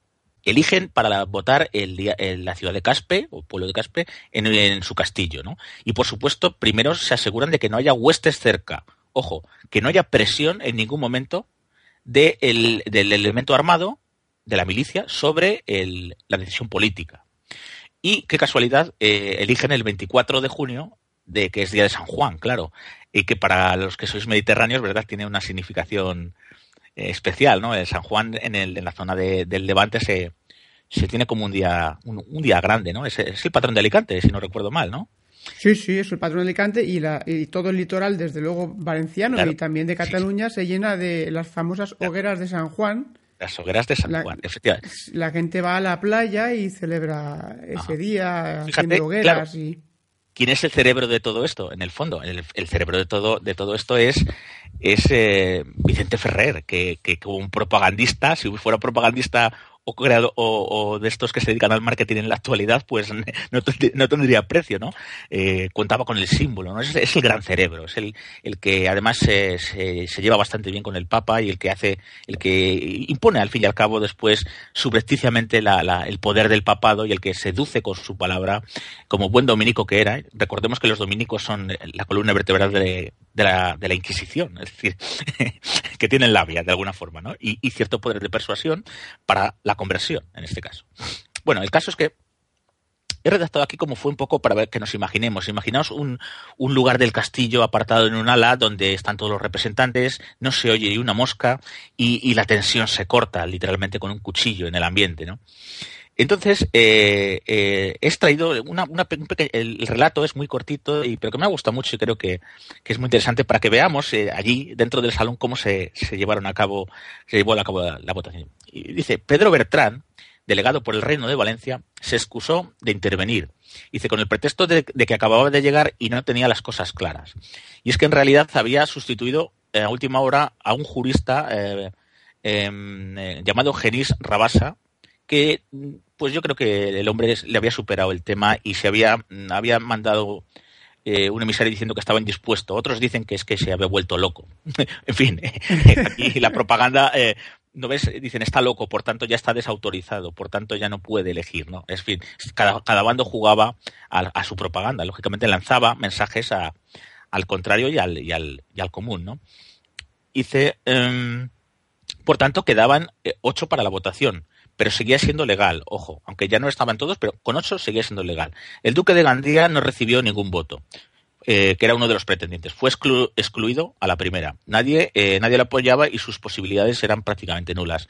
eligen para votar el la ciudad de Caspe, o pueblo de Caspe, en, su castillo, ¿no? Y por supuesto, primero se aseguran de que no haya huestes cerca. Ojo, que no haya presión en ningún momento de el, del elemento armado, de la milicia, sobre la decisión política. Y qué casualidad, eh, eligen el 24 de junio, de que es día de San Juan, claro, y que para los que sois mediterráneos, ¿verdad?, tiene una significación especial, ¿no? El San Juan en, el, en la zona de, del Levante se, se tiene como un día, un, un día grande, ¿no? Es, es, el patrón de Alicante, si no recuerdo mal, ¿no? Sí, sí, es el patrón de Alicante y, la, y todo el litoral, desde luego valenciano claro. y también de Cataluña, sí. se llena de las famosas hogueras de San Juan. Las hogueras de San la, Juan, efectivamente. La gente va a la playa y celebra ese día Fíjate, haciendo hogueras claro. y ¿Quién es el cerebro de todo esto? En el fondo, el, cerebro de todo, de todo esto es, es eh, Vicente Ferrer, que, que como un propagandista, si fuera propagandista o, creado, o, de estos que se dedican al marketing en la actualidad, pues *laughs* no, no tendría precio, ¿no? Eh, contaba con el símbolo, ¿no? Es, el gran cerebro, es el, el que además se, se, se, lleva bastante bien con el Papa y el que hace, el que impone al fin y al cabo después subrepticiamente la, la, el poder del papado y el que seduce con su palabra como buen dominico que era. Recordemos que los dominicos son la columna vertebral de, de, la, de la Inquisición, es decir, *laughs* que tienen labia de alguna forma, ¿no? Y, cierto poder de persuasión para la la conversión, en este caso. Bueno, el caso es que he redactado aquí como fue un poco para ver que nos imaginemos. Imaginaos un, un, lugar del castillo apartado en un ala donde están todos los representantes, no se oye ni una mosca y, y la tensión se corta literalmente con un cuchillo en el ambiente, ¿no? Entonces, eh, eh, he extraído una, un el, el, relato es muy cortito, y, pero que me ha gustado mucho y creo que, que es muy interesante para que veamos eh, allí, dentro del salón, cómo se, se, llevaron a cabo, se llevó a cabo la, votación. Y dice, Pedro Bertrán, delegado por el Reino de Valencia, se excusó de intervenir. Dice, con el pretexto de, que acababa de llegar y no tenía las cosas claras. Y es que en realidad había sustituido a última hora a un jurista eh, eh, llamado Genís Rabasa, que pues yo creo que el hombre le había superado el tema y se había, había mandado eh, un emisario diciendo que estaba indispuesto. Otros dicen que es que se había vuelto loco. *laughs* en fin, *laughs* aquí la propaganda, eh, ¿no ves? Dicen está loco, por tanto ya está desautorizado, por tanto ya no puede elegir, ¿no? En fin, cada, cada bando jugaba a, su propaganda. Lógicamente lanzaba mensajes al contrario y al, y al, y al común, ¿no? Em, por tanto, quedaban eh, ocho para la votación, pero seguía siendo legal, ojo, aunque ya no estaban todos, pero con ocho seguía siendo legal. El duque de Gandía no recibió ningún voto. eh, que era uno de los pretendientes. Fue exclu- excluido a la primera. Nadie, eh, nadie lo apoyaba y sus posibilidades eran prácticamente nulas.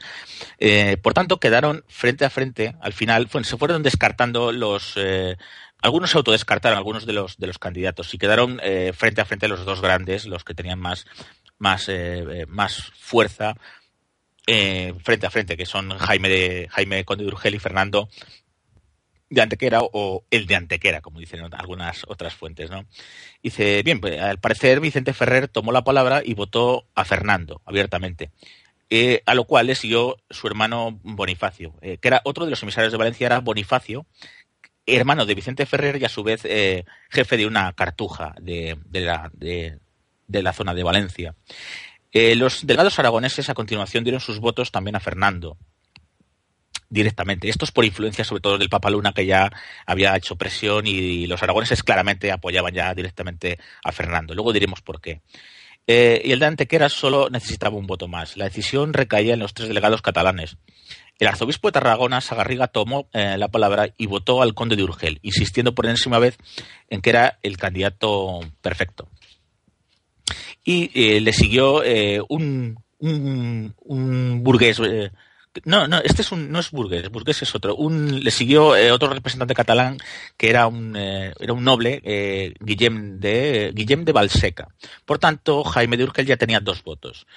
Eh, por tanto, quedaron frente a frente. Al final, se fueron descartando los. eh, algunos se autodescartaron, algunos de los, de los candidatos, y quedaron frente a frente los dos grandes, los que tenían más, más, más fuerza eh, frente a frente, que son Jaime, de, Jaime Conde de Urgel y Fernando de Antequera o el de Antequera, como dicen algunas otras fuentes, ¿no? Dice, bien, pues, al parecer Vicente Ferrer tomó la palabra y votó a Fernando abiertamente. Eh, a lo cual le siguió su hermano Bonifacio, eh, que era otro de los emisarios de Valencia, era Bonifacio, hermano de Vicente Ferrer y a su vez jefe de una cartuja de, de la, de la zona de Valencia. Eh, los delegados aragoneses a continuación dieron sus votos también a Fernando directamente. Esto es por influencia sobre todo del Papa Luna que ya había hecho presión y los aragoneses claramente apoyaban ya directamente a Fernando. Luego diremos por qué. Eh, y el de Antequera solo necesitaba un voto más. La decisión recaía en los tres delegados catalanes. El arzobispo de Tarragona, Sagarriga, tomó eh, la palabra y votó al conde de Urgel, insistiendo por enésima vez en que era el candidato perfecto. Y eh, le siguió eh, un, un, burgués. eh, no, no, este es un, no es burgués, burgués es otro. Un, le siguió eh, otro representante catalán que era un, eh, era un noble, Guillem, de, Guillem de Balseca. Por tanto, Jaime de Urgel ya tenía dos votos.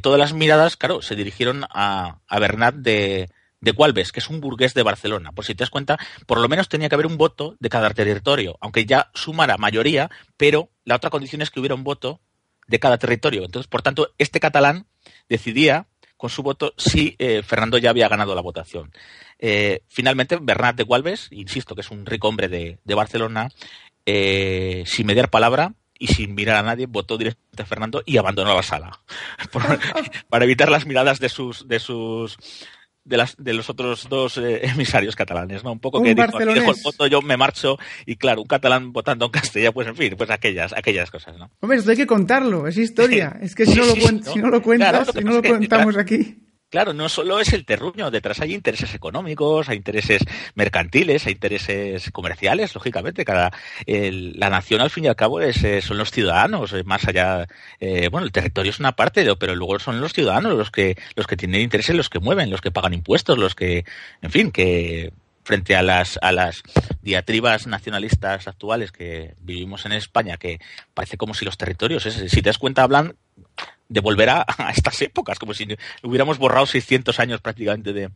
Todas las miradas, claro, se dirigieron a, a Bernat de, de Gualbes, que es un burgués de Barcelona. Por si te das cuenta, por lo menos tenía que haber un voto de cada territorio, aunque ya sumara mayoría, pero la otra condición es que hubiera un voto de cada territorio. Entonces, por tanto, este catalán decidía con su voto si eh, Fernando ya había ganado la votación. Eh, finalmente, Bernat de Gualbes, insisto que es un rico hombre de, de Barcelona, eh, sin mediar palabra y sin mirar a nadie, votó directamente a Fernando y abandonó la sala. *laughs* Por- *laughs* para evitar las miradas de sus, de sus de, las, de los otros dos eh, *laughs* emisarios catalanes, ¿no? Un poco Un que dijo, dejo el voto, yo me marcho, y claro, un catalán votando en castellano, pues en fin, pues aquellas, aquellas cosas, ¿no? Hombre, esto hay que contarlo, es historia. *laughs* Es que si no lo, sí, cuen- ¿no? si no lo cuentas, Claro, si no lo que, contamos aquí. Claro, no solo es el terruño, detrás hay intereses económicos, hay intereses mercantiles, hay intereses comerciales, lógicamente. Cada, la nación, al fin y al cabo, es, eh, son los ciudadanos, más allá, eh, bueno, el territorio es una parte, pero luego son los ciudadanos los que, los que tienen intereses, los que mueven, los que pagan impuestos, los que, en fin, que frente a las, a las diatribas nacionalistas actuales que vivimos en España, que parece como si los territorios, si te das cuenta, hablan de volver a, estas épocas, como si hubiéramos borrado 600 años prácticamente de,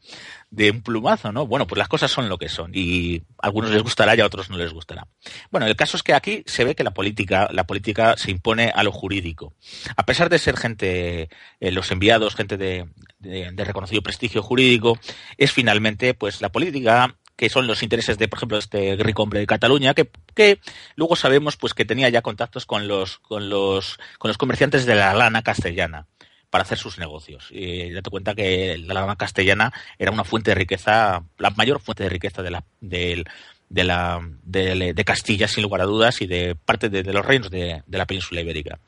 de un plumazo, ¿no? Bueno, pues las cosas son lo que son y a algunos les gustará y a otros no les gustará. Bueno, el caso es que aquí se ve que la política, la política se impone a lo jurídico. A pesar de ser gente, eh, los enviados, gente de- de reconocido prestigio jurídico, es finalmente, pues, la política que son los intereses de, por ejemplo, este rico hombre de Cataluña, que, que luego sabemos pues que tenía ya contactos con los, con los, con los comerciantes de la lana castellana para hacer sus negocios. Y date cuenta que la lana castellana era una fuente de riqueza, la mayor fuente de riqueza de la, del- de, la, de, de Castilla, sin lugar a dudas, y de parte de, de los reinos de, de la península ibérica.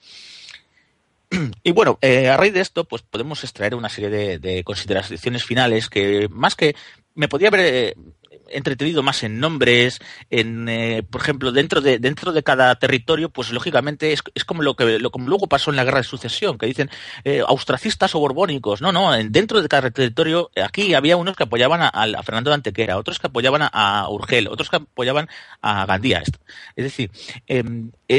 Y bueno, eh, a raíz de esto, pues podemos extraer una serie de, de consideraciones finales que, más que me podría haber eh, entretenido más en nombres, en, eh, por ejemplo, dentro de dentro de cada territorio, pues lógicamente es, es como lo que como luego pasó en la guerra de sucesión, que dicen eh, austracistas o borbónicos. No, no, en- dentro de cada territorio, aquí había unos que apoyaban a, Fernando de Antequera, otros que apoyaban a, a Urgel, otros que apoyaban a Gandía. Es decir, eh,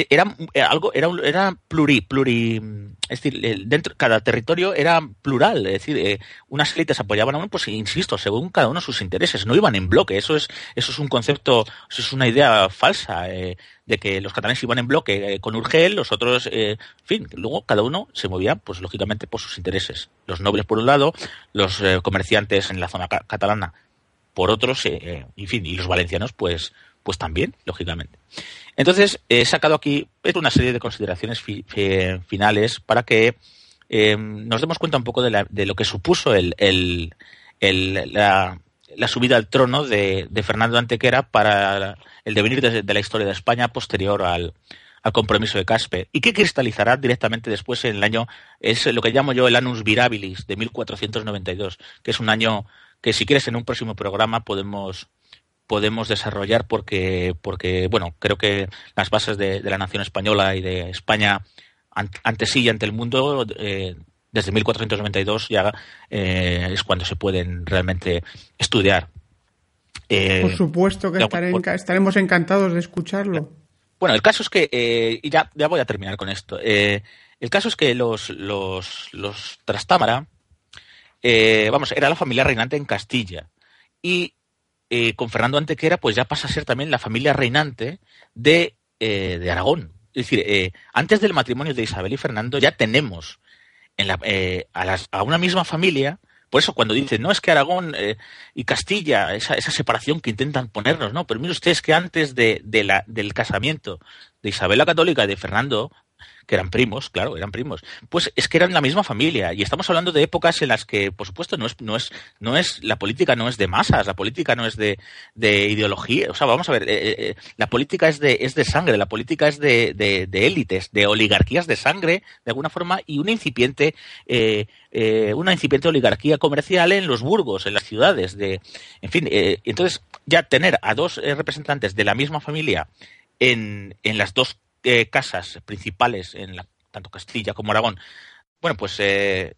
era eh, algo, era, era pluri, pluri, es decir, dentro cada territorio era plural, es decir, eh, unas élites apoyaban a uno, pues insisto, según cada uno sus intereses, no iban en bloque. Eso es, eso es un concepto, eso es una idea falsa eh, de que los catalanes iban en bloque eh, con Urgel, los otros, eh, en fin, luego cada uno se movía, pues lógicamente por sus intereses. Los nobles por un lado, los comerciantes en la zona ca- catalana por otros, en fin, y los valencianos, pues, pues también, lógicamente. Entonces, he sacado aquí una serie de consideraciones fi- fi- finales para que eh, nos demos cuenta un poco de, la- de lo que supuso el, el- la, la subida al trono de, Fernando Antequera para el devenir de, la historia de España posterior al, al compromiso de Caspe y que cristalizará directamente después en el año, es lo que llamo yo el Annus Virabilis de 1492, que es un año que si quieres en un próximo programa podemos podemos desarrollar porque porque bueno creo que las bases de, de la nación española y de España ante sí y ante el mundo eh, desde 1492 ya eh, es cuando se pueden realmente estudiar. Eh, por supuesto que estaré, estaremos encantados de escucharlo. Bueno, el caso es que, eh, y ya, ya voy a terminar con esto, el caso es que los, los, los Trastámara, vamos, era la familia reinante en Castilla. Y con Fernando Antequera, pues ya pasa a ser también la familia reinante de, de Aragón. Es decir, antes del matrimonio de Isabel y Fernando ya tenemos en la, eh, a, las, a, una misma familia. Por eso cuando dicen, no, es que Aragón eh, y Castilla, esa, esa, separación que intentan ponernos, no, pero mire ustedes que antes de, de la, del casamiento de Isabel la Católica y de Fernando, que eran primos, claro, eran primos, pues es que eran la misma familia. Y estamos hablando de épocas en las que, por supuesto, no es, no es, no es, la política no es de masas, la política no es de, de ideología. O sea, vamos a ver, eh, eh, eh la política es de, es de sangre, la política es de, de, élites, de oligarquías de sangre, de alguna forma, y una incipiente, eh, eh, una incipiente oligarquía comercial en los burgos, en las ciudades. De, en fin, entonces, ya tener a dos representantes de la misma familia en, en las dos eh, casas principales en la, tanto Castilla como Aragón, bueno, pues eh,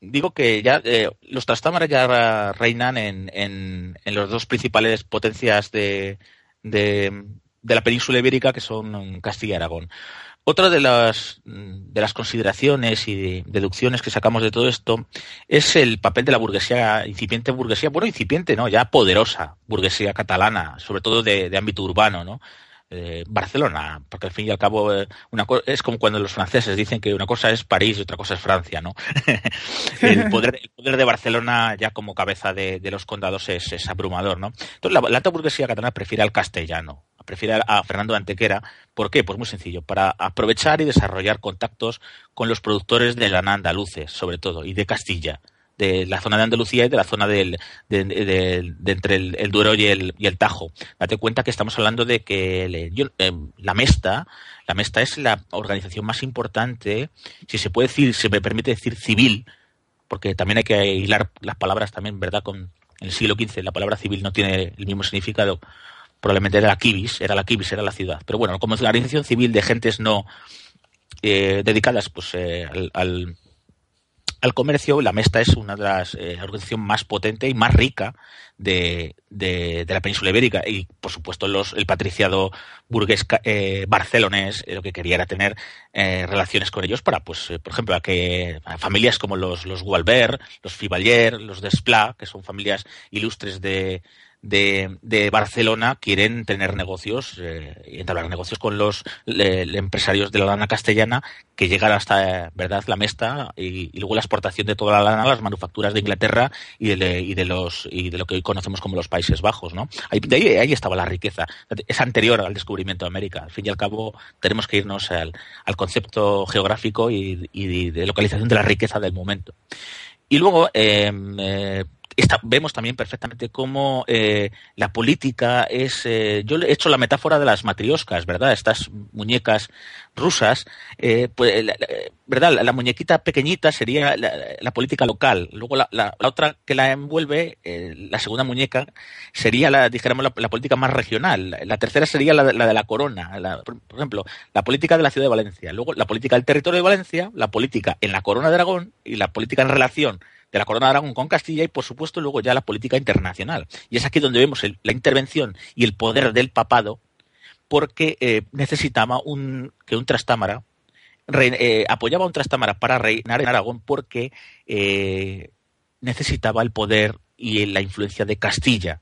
digo que ya eh, los Trastámara ya reinan en, en, en las dos principales potencias de, de, de, la península ibérica, que son Castilla y Aragón. Otra de las, de las consideraciones y deducciones que sacamos de todo esto es el papel de la burguesía, incipiente burguesía, bueno, incipiente, ¿no? Ya poderosa burguesía catalana, sobre todo de, de ámbito urbano, ¿no? Eh, Barcelona, porque al fin y al cabo eh, una es como cuando los franceses dicen que una cosa es París y otra cosa es Francia, ¿no? *laughs* el, poder, de Barcelona ya como cabeza de, los condados es, es, abrumador, ¿no? Entonces la, la alta burguesía catalana prefiere al castellano, prefiere a Fernando Antequera. ¿Por qué? Pues muy sencillo, para aprovechar y desarrollar contactos con los productores de lana andaluces, sobre todo, y de Castilla de la zona de Andalucía y de la zona del, de, entre el, Duero y el, y el Tajo. Date cuenta que estamos hablando de que eh, la Mesta, la Mesta es la organización más importante, si se puede decir, se me permite decir civil, porque también hay que hilar las palabras también, ¿verdad? Con en el siglo XV la palabra civil no tiene el mismo significado. Probablemente era la Kibis, era la Kibis, era la ciudad. Pero bueno, como es una organización civil de gentes no eh, dedicadas pues eh, al al comercio, la Mesta es una de las eh, organizaciones más potente y más rica de, de, la península ibérica. Y, por supuesto, el patriciado burgués eh, barcelonés eh, lo que quería era tener relaciones con ellos para, pues, por ejemplo, a que familias como los, los Gualbert, los Fibalier, los Desplat, que son familias ilustres de, de, Barcelona quieren tener negocios eh, y entablar negocios con los empresarios de la lana castellana que llegan hasta verdad la mesta y, luego la exportación de toda la lana a las manufacturas de Inglaterra y de, los y de lo que hoy conocemos como los Países Bajos no ahí, ahí, estaba la riqueza. Es anterior al descubrimiento de América. Al fin y al cabo tenemos que irnos al, al concepto geográfico y, y, de localización de la riqueza del momento. Y luego eh, eh, vemos también perfectamente cómo eh, la política es. Eh, yo he hecho la metáfora de las matrioscas, ¿verdad? Estas muñecas rusas, eh, pues, ¿verdad? La, muñequita pequeñita sería la, política local. Luego la, otra que la envuelve, la segunda muñeca, sería la, dijéramos, la, política más regional. La tercera sería la, de la corona. por ejemplo, la política de la ciudad de Valencia. Luego la política del territorio de Valencia, la política en la corona de Aragón y la política en relación de la Corona de Aragón con Castilla y, por supuesto, luego ya la política internacional. Y es aquí donde vemos la intervención y el poder del papado, porque eh, necesitaba un, que un trastámara eh, apoyaba a un trastámara para reinar en Aragón porque eh, necesitaba el poder y la influencia de Castilla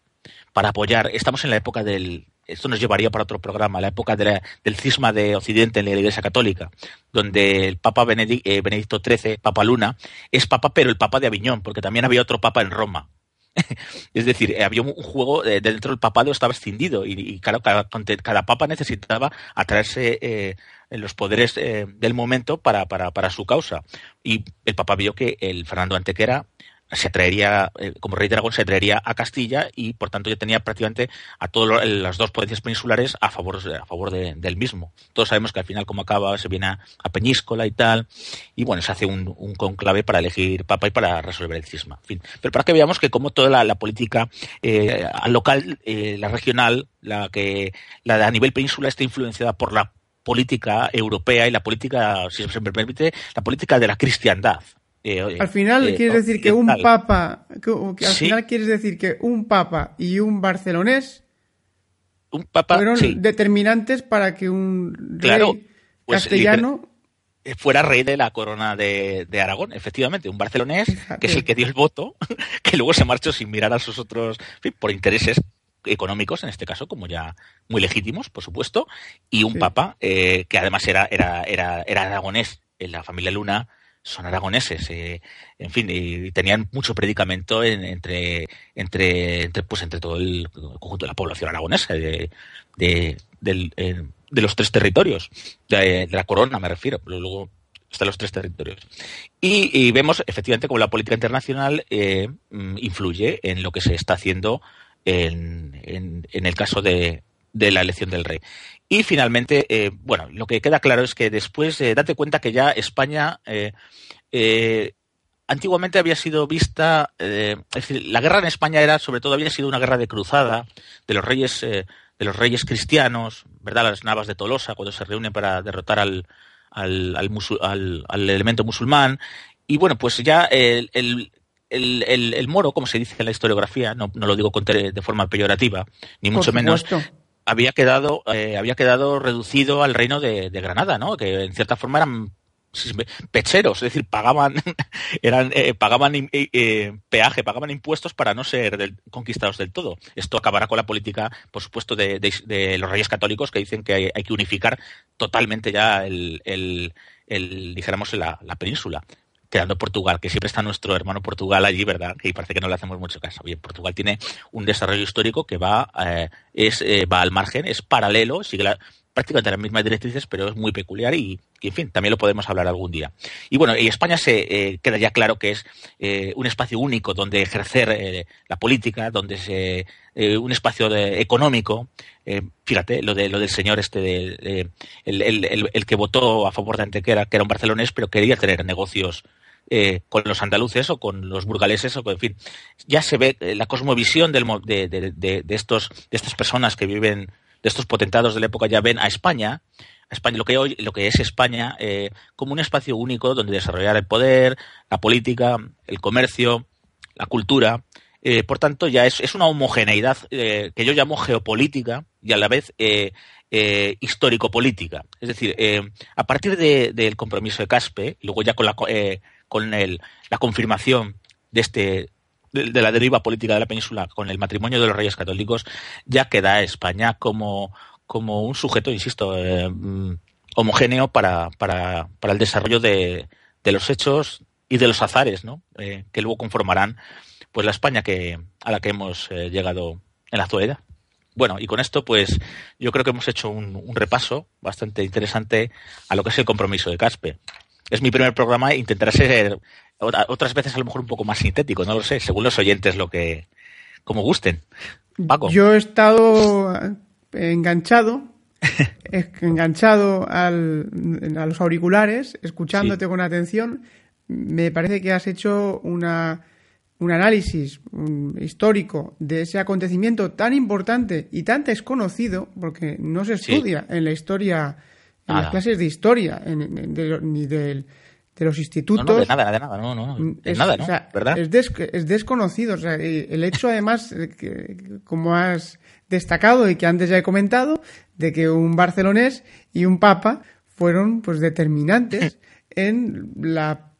para apoyar. Estamos en la época del, esto nos llevaría para otro programa, la época del cisma de Occidente en la Iglesia Católica, donde el Papa eh, Benedicto XIII, Papa Luna, es Papa, pero el Papa de Aviñón, porque también había otro Papa en Roma. *laughs* es decir, eh, había un juego eh, dentro del papado estaba escindido y, claro, cada, papa necesitaba atraerse los poderes del momento para, su causa. Y el papa vio que el Fernando Antequera se traería, eh, como rey de Aragón, se traería a Castilla y por tanto ya tenía prácticamente a todas las dos potencias peninsulares a favor, a favor de, del mismo. Todos sabemos que al final, como acaba, se viene a, Peñíscola y tal, y bueno, se hace un, conclave para elegir papa y para resolver el cisma. Pero para que veamos que como toda la, política eh, local, eh, la regional, la que la a nivel península está influenciada por la política europea y la política, si se me permite, la política de la cristiandad. Eh, al final eh, quieres decir que un papa, que, que al ¿Sí? final quieres decir que un papa y un barcelonés un papa, fueron sí. determinantes para que un rey claro, pues, castellano fuera rey de la corona de, de Aragón, efectivamente, un barcelonés Fíjate. que es el que dio el voto, *laughs* que luego se marchó sin mirar a sus otros, en fin, por intereses económicos, en este caso, como ya muy legítimos, por supuesto, y un Sí. papa eh, que además era, era, era, era aragonés, en la familia Luna son aragoneses, eh, en fin, y tenían mucho predicamento en- entre, entre, entre, pues, entre todo el conjunto de la población aragonesa, de, de, eh, los tres territorios, de, la corona me refiero, pero luego están los tres territorios. Y, vemos efectivamente cómo la política internacional eh, influye en lo que se está haciendo en, en, en el caso de, de la elección del rey. Y finalmente, eh, bueno, lo que queda claro es que después, eh, date cuenta que ya España eh, eh, antiguamente había sido vista, es decir, la guerra en España era, sobre todo, había sido una guerra de cruzada de los reyes, de los reyes cristianos, ¿verdad? Las navas de Tolosa cuando se reúnen para derrotar al, al, al, musul- al- al elemento musulmán. Y bueno, pues ya el, el, el, el- moro, como se dice en la historiografía, no, no lo digo con de forma peyorativa, ni mucho menos. Había quedado, eh, había quedado reducido al reino de, Granada, ¿no? Que en cierta forma eran pecheros, es decir, pagaban, *laughs* eran, eh, pagaban eh, eh, peaje, pagaban impuestos para no ser conquistados del todo. Esto acabará con la política, por supuesto, de, los reyes católicos que dicen que hay, hay que unificar totalmente ya el, el, el, dijéramos, la, la península quedando Portugal, que siempre está nuestro hermano Portugal allí, ¿verdad? Que parece que no le hacemos mucho caso. Bien, Portugal tiene un desarrollo histórico que va, eh, es, eh, va al margen, es paralelo, sigue prácticamente las mismas directrices, pero es muy peculiar y, y, en fin, también lo podemos hablar algún día. Y bueno, y España se eh, queda ya claro que es eh, un espacio único donde ejercer la política, donde eh, un espacio de- económico. Fíjate, lo de lo del señor este de, el, el que votó a favor de Antequera, que era un barcelonés, pero quería tener negocios eh, con los andaluces o con los burgaleses o con, en fin ya se ve eh, la cosmovisión del, de, de, de, de estos de estas personas que viven de estos potentados de la época ya ven a España a España lo que hoy lo que es España eh, como un espacio único donde desarrollar el poder la política el comercio la cultura eh, por tanto ya es, es una homogeneidad que yo llamo geopolítica y a la vez histórico-política. Es decir, a partir de- del compromiso de Caspe, luego ya con la, con el, la confirmación de este de, la deriva política de la península con el matrimonio de los reyes católicos, ya queda España como, como un sujeto, insisto, eh, mm, homogéneo para, para, para el desarrollo de, de los hechos y de los azares, ¿no? Eh, que luego conformarán pues la España que, a la que hemos eh, llegado en la actualidad. Bueno, y con esto, pues yo creo que hemos hecho un repaso bastante interesante a lo que es el compromiso de Caspe. Es mi primer programa e intentaré ser otra- otras veces a lo mejor un poco más sintético, no lo sé, según los oyentes lo que como gusten. Paco. Yo he estado enganchado, *laughs* eh, enganchado al, a los auriculares, escuchándote Sí. con atención. Me parece que has hecho una, un análisis un histórico de ese acontecimiento tan importante y tan desconocido, porque no se Sí. estudia en la historia, en Nada. las clases de historia, en- en- de ni del- de los institutos. no, de nada, de nada, no, no, de Mm, Es- nada, ¿no? o sea, ¿Verdad? Es, des- es desconocido. O sea, y el hecho, además, de que, como has destacado y que antes ya he comentado, de que un barcelonés y un papa fueron pues determinantes *laughs* en la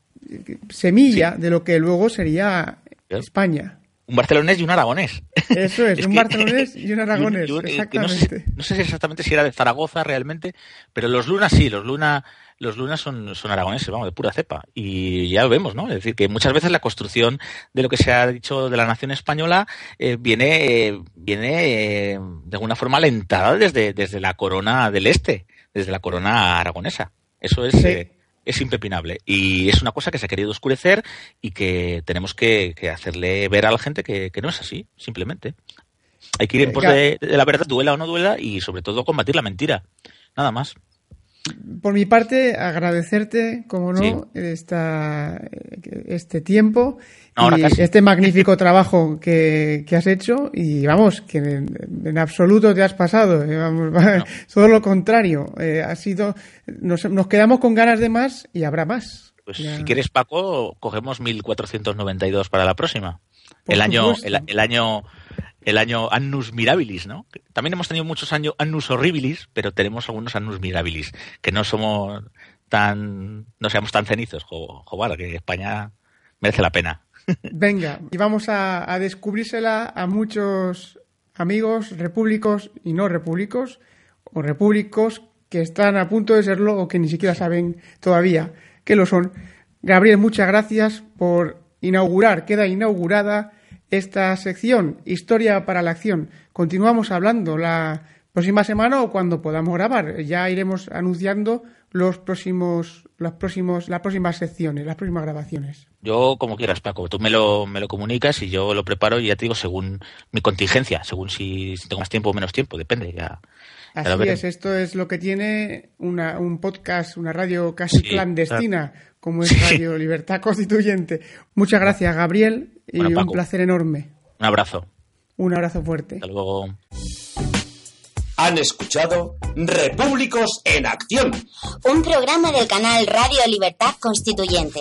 semilla de lo que luego sería España. Un barcelonés y un aragonés. Eso es, *laughs* Es un que- barcelonés *laughs* y un aragonés, y un- y que no, sé, exactamente. no sé exactamente si era de Zaragoza realmente, pero los lunas sí, los luna, los lunas son, son aragoneses, vamos, de pura cepa. Y ya lo vemos, ¿no? Es decir, que muchas veces la construcción de lo que se ha dicho de la nación española eh, viene, eh, viene eh, de alguna forma alentada desde, desde la corona del este, desde la corona aragonesa. Eso es, Sí. Es impepinable. Y es una cosa que se ha querido oscurecer y que tenemos que, que hacerle ver a la gente que, que, no es así, simplemente. Hay que ir en pos de, de, la verdad, duela o no duela, y sobre todo combatir la mentira. Nada más. Por mi parte, agradecerte, como no, sí. esta, este tiempo Ahora y casi. este magnífico trabajo que, que, has hecho. Y vamos, que en, en absoluto te has pasado. Eh, vamos, *laughs* no. todo lo contrario. Eh, ha sido, nos, nos, quedamos con ganas de más y habrá más. Pues ya. si quieres, Paco, cogemos 1492 para la próxima. el año, el, el año el año Annus Mirabilis, ¿no? También hemos tenido muchos años Annus Horribilis, pero tenemos algunos Annus Mirabilis, que no somos tan, no seamos tan cenizos, joder, que España merece la pena. Venga, y vamos a, descubrírsela a muchos amigos repúblicos y no repúblicos, o repúblicos que están a punto de serlo o que ni siquiera saben todavía que lo son. Gabriel, muchas gracias por inaugurar, queda inaugurada esta sección, Historia para la Acción. Continuamos hablando la próxima semana o cuando podamos grabar. Ya iremos anunciando los próximos, los próximos, las próximas secciones, las próximas grabaciones. Yo, como quieras, Paco. Tú me lo, me lo comunicas y yo lo preparo y ya te digo según mi contingencia, según si, si tengo más tiempo o menos tiempo, depende. Ya, Así ya es, esto es lo que tiene una, un podcast, una radio casi sí, clandestina, claro. como *laughs* es Radio sí. Libertad Constituyente. Muchas gracias, Gabriel, y bueno, un placer enorme. Un abrazo. Un abrazo fuerte. Hasta luego. Han escuchado Repúblicos en Acción. Un programa del canal Radio Libertad Constituyente.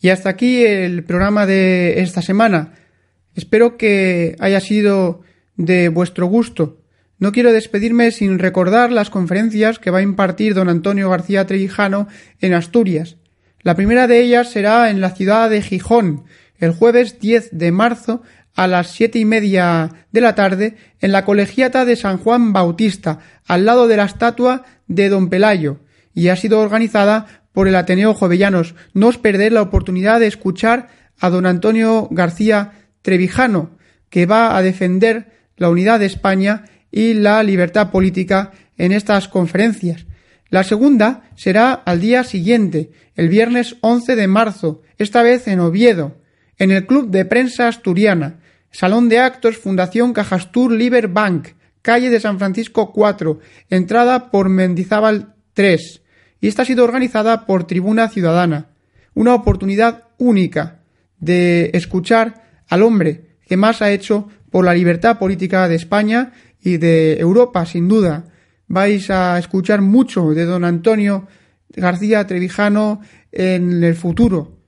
Y hasta aquí el programa de esta semana. Espero que haya sido de vuestro gusto. No quiero despedirme sin recordar las conferencias que va a impartir don Antonio García Trevijano en Asturias. La primera de ellas será en la ciudad de Gijón, el jueves 10 de marzo a las siete y media de la tarde en la colegiata de San Juan Bautista, al lado de la estatua de don Pelayo, y ha sido organizada por el Ateneo Jovellanos. No os perdéis la oportunidad de escuchar a don Antonio García Trevijano, que va a defender la unidad de España y la libertad política en estas conferencias. La segunda será al día siguiente, el viernes 11 de marzo, esta vez en Oviedo, en el Club de Prensa Asturiana, Salón de Actos Fundación Cajastur Liber Bank, calle de San Francisco 4, entrada por Mendizábal 3, y esta ha sido organizada por Tribuna Ciudadana. Una oportunidad única de escuchar al hombre que más ha hecho por la libertad política de España y de Europa, sin duda. Vais a escuchar mucho de don Antonio García Trevijano en el futuro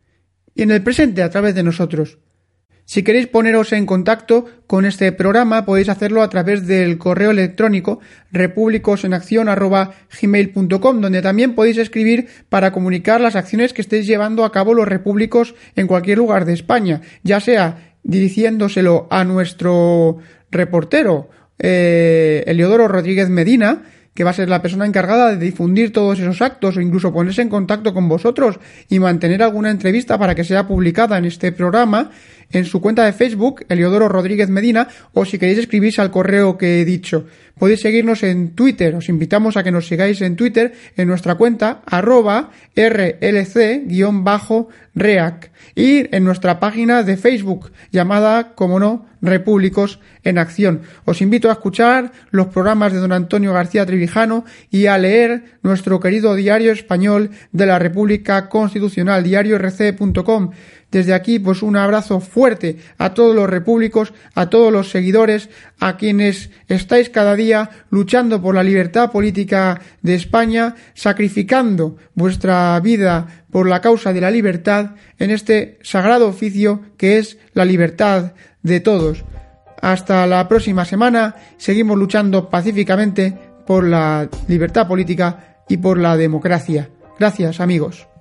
y en el presente a través de nosotros. Si queréis poneros en contacto con este programa podéis hacerlo a través del correo electrónico repúblicosenaccion@gmail.com donde también podéis escribir para comunicar las acciones que estéis llevando a cabo los repúblicos en cualquier lugar de España, ya sea dirigiéndoselo a nuestro reportero eh, Eliodoro Rodríguez Medina, que va a ser la persona encargada de difundir todos esos actos o incluso ponerse en contacto con vosotros y mantener alguna entrevista para que sea publicada en este programa en su cuenta de Facebook, Eliodoro Rodríguez Medina, o si queréis escribirse al correo que he dicho. Podéis seguirnos en Twitter, os invitamos a que nos sigáis en Twitter en nuestra cuenta arroba rlc-reac y en nuestra página de Facebook llamada, como no, Repúblicos en Acción. Os invito a escuchar los programas de don Antonio García Trevijano y a leer nuestro querido diario español de la República Constitucional, diariorc.com. Desde aquí, pues un abrazo fuerte a todos los repúblicos, a todos los seguidores, a quienes estáis cada día luchando por la libertad política de España, sacrificando vuestra vida por la causa de la libertad en este sagrado oficio que es la libertad de todos. Hasta la próxima semana, seguimos luchando pacíficamente por la libertad política y por la democracia. Gracias, amigos.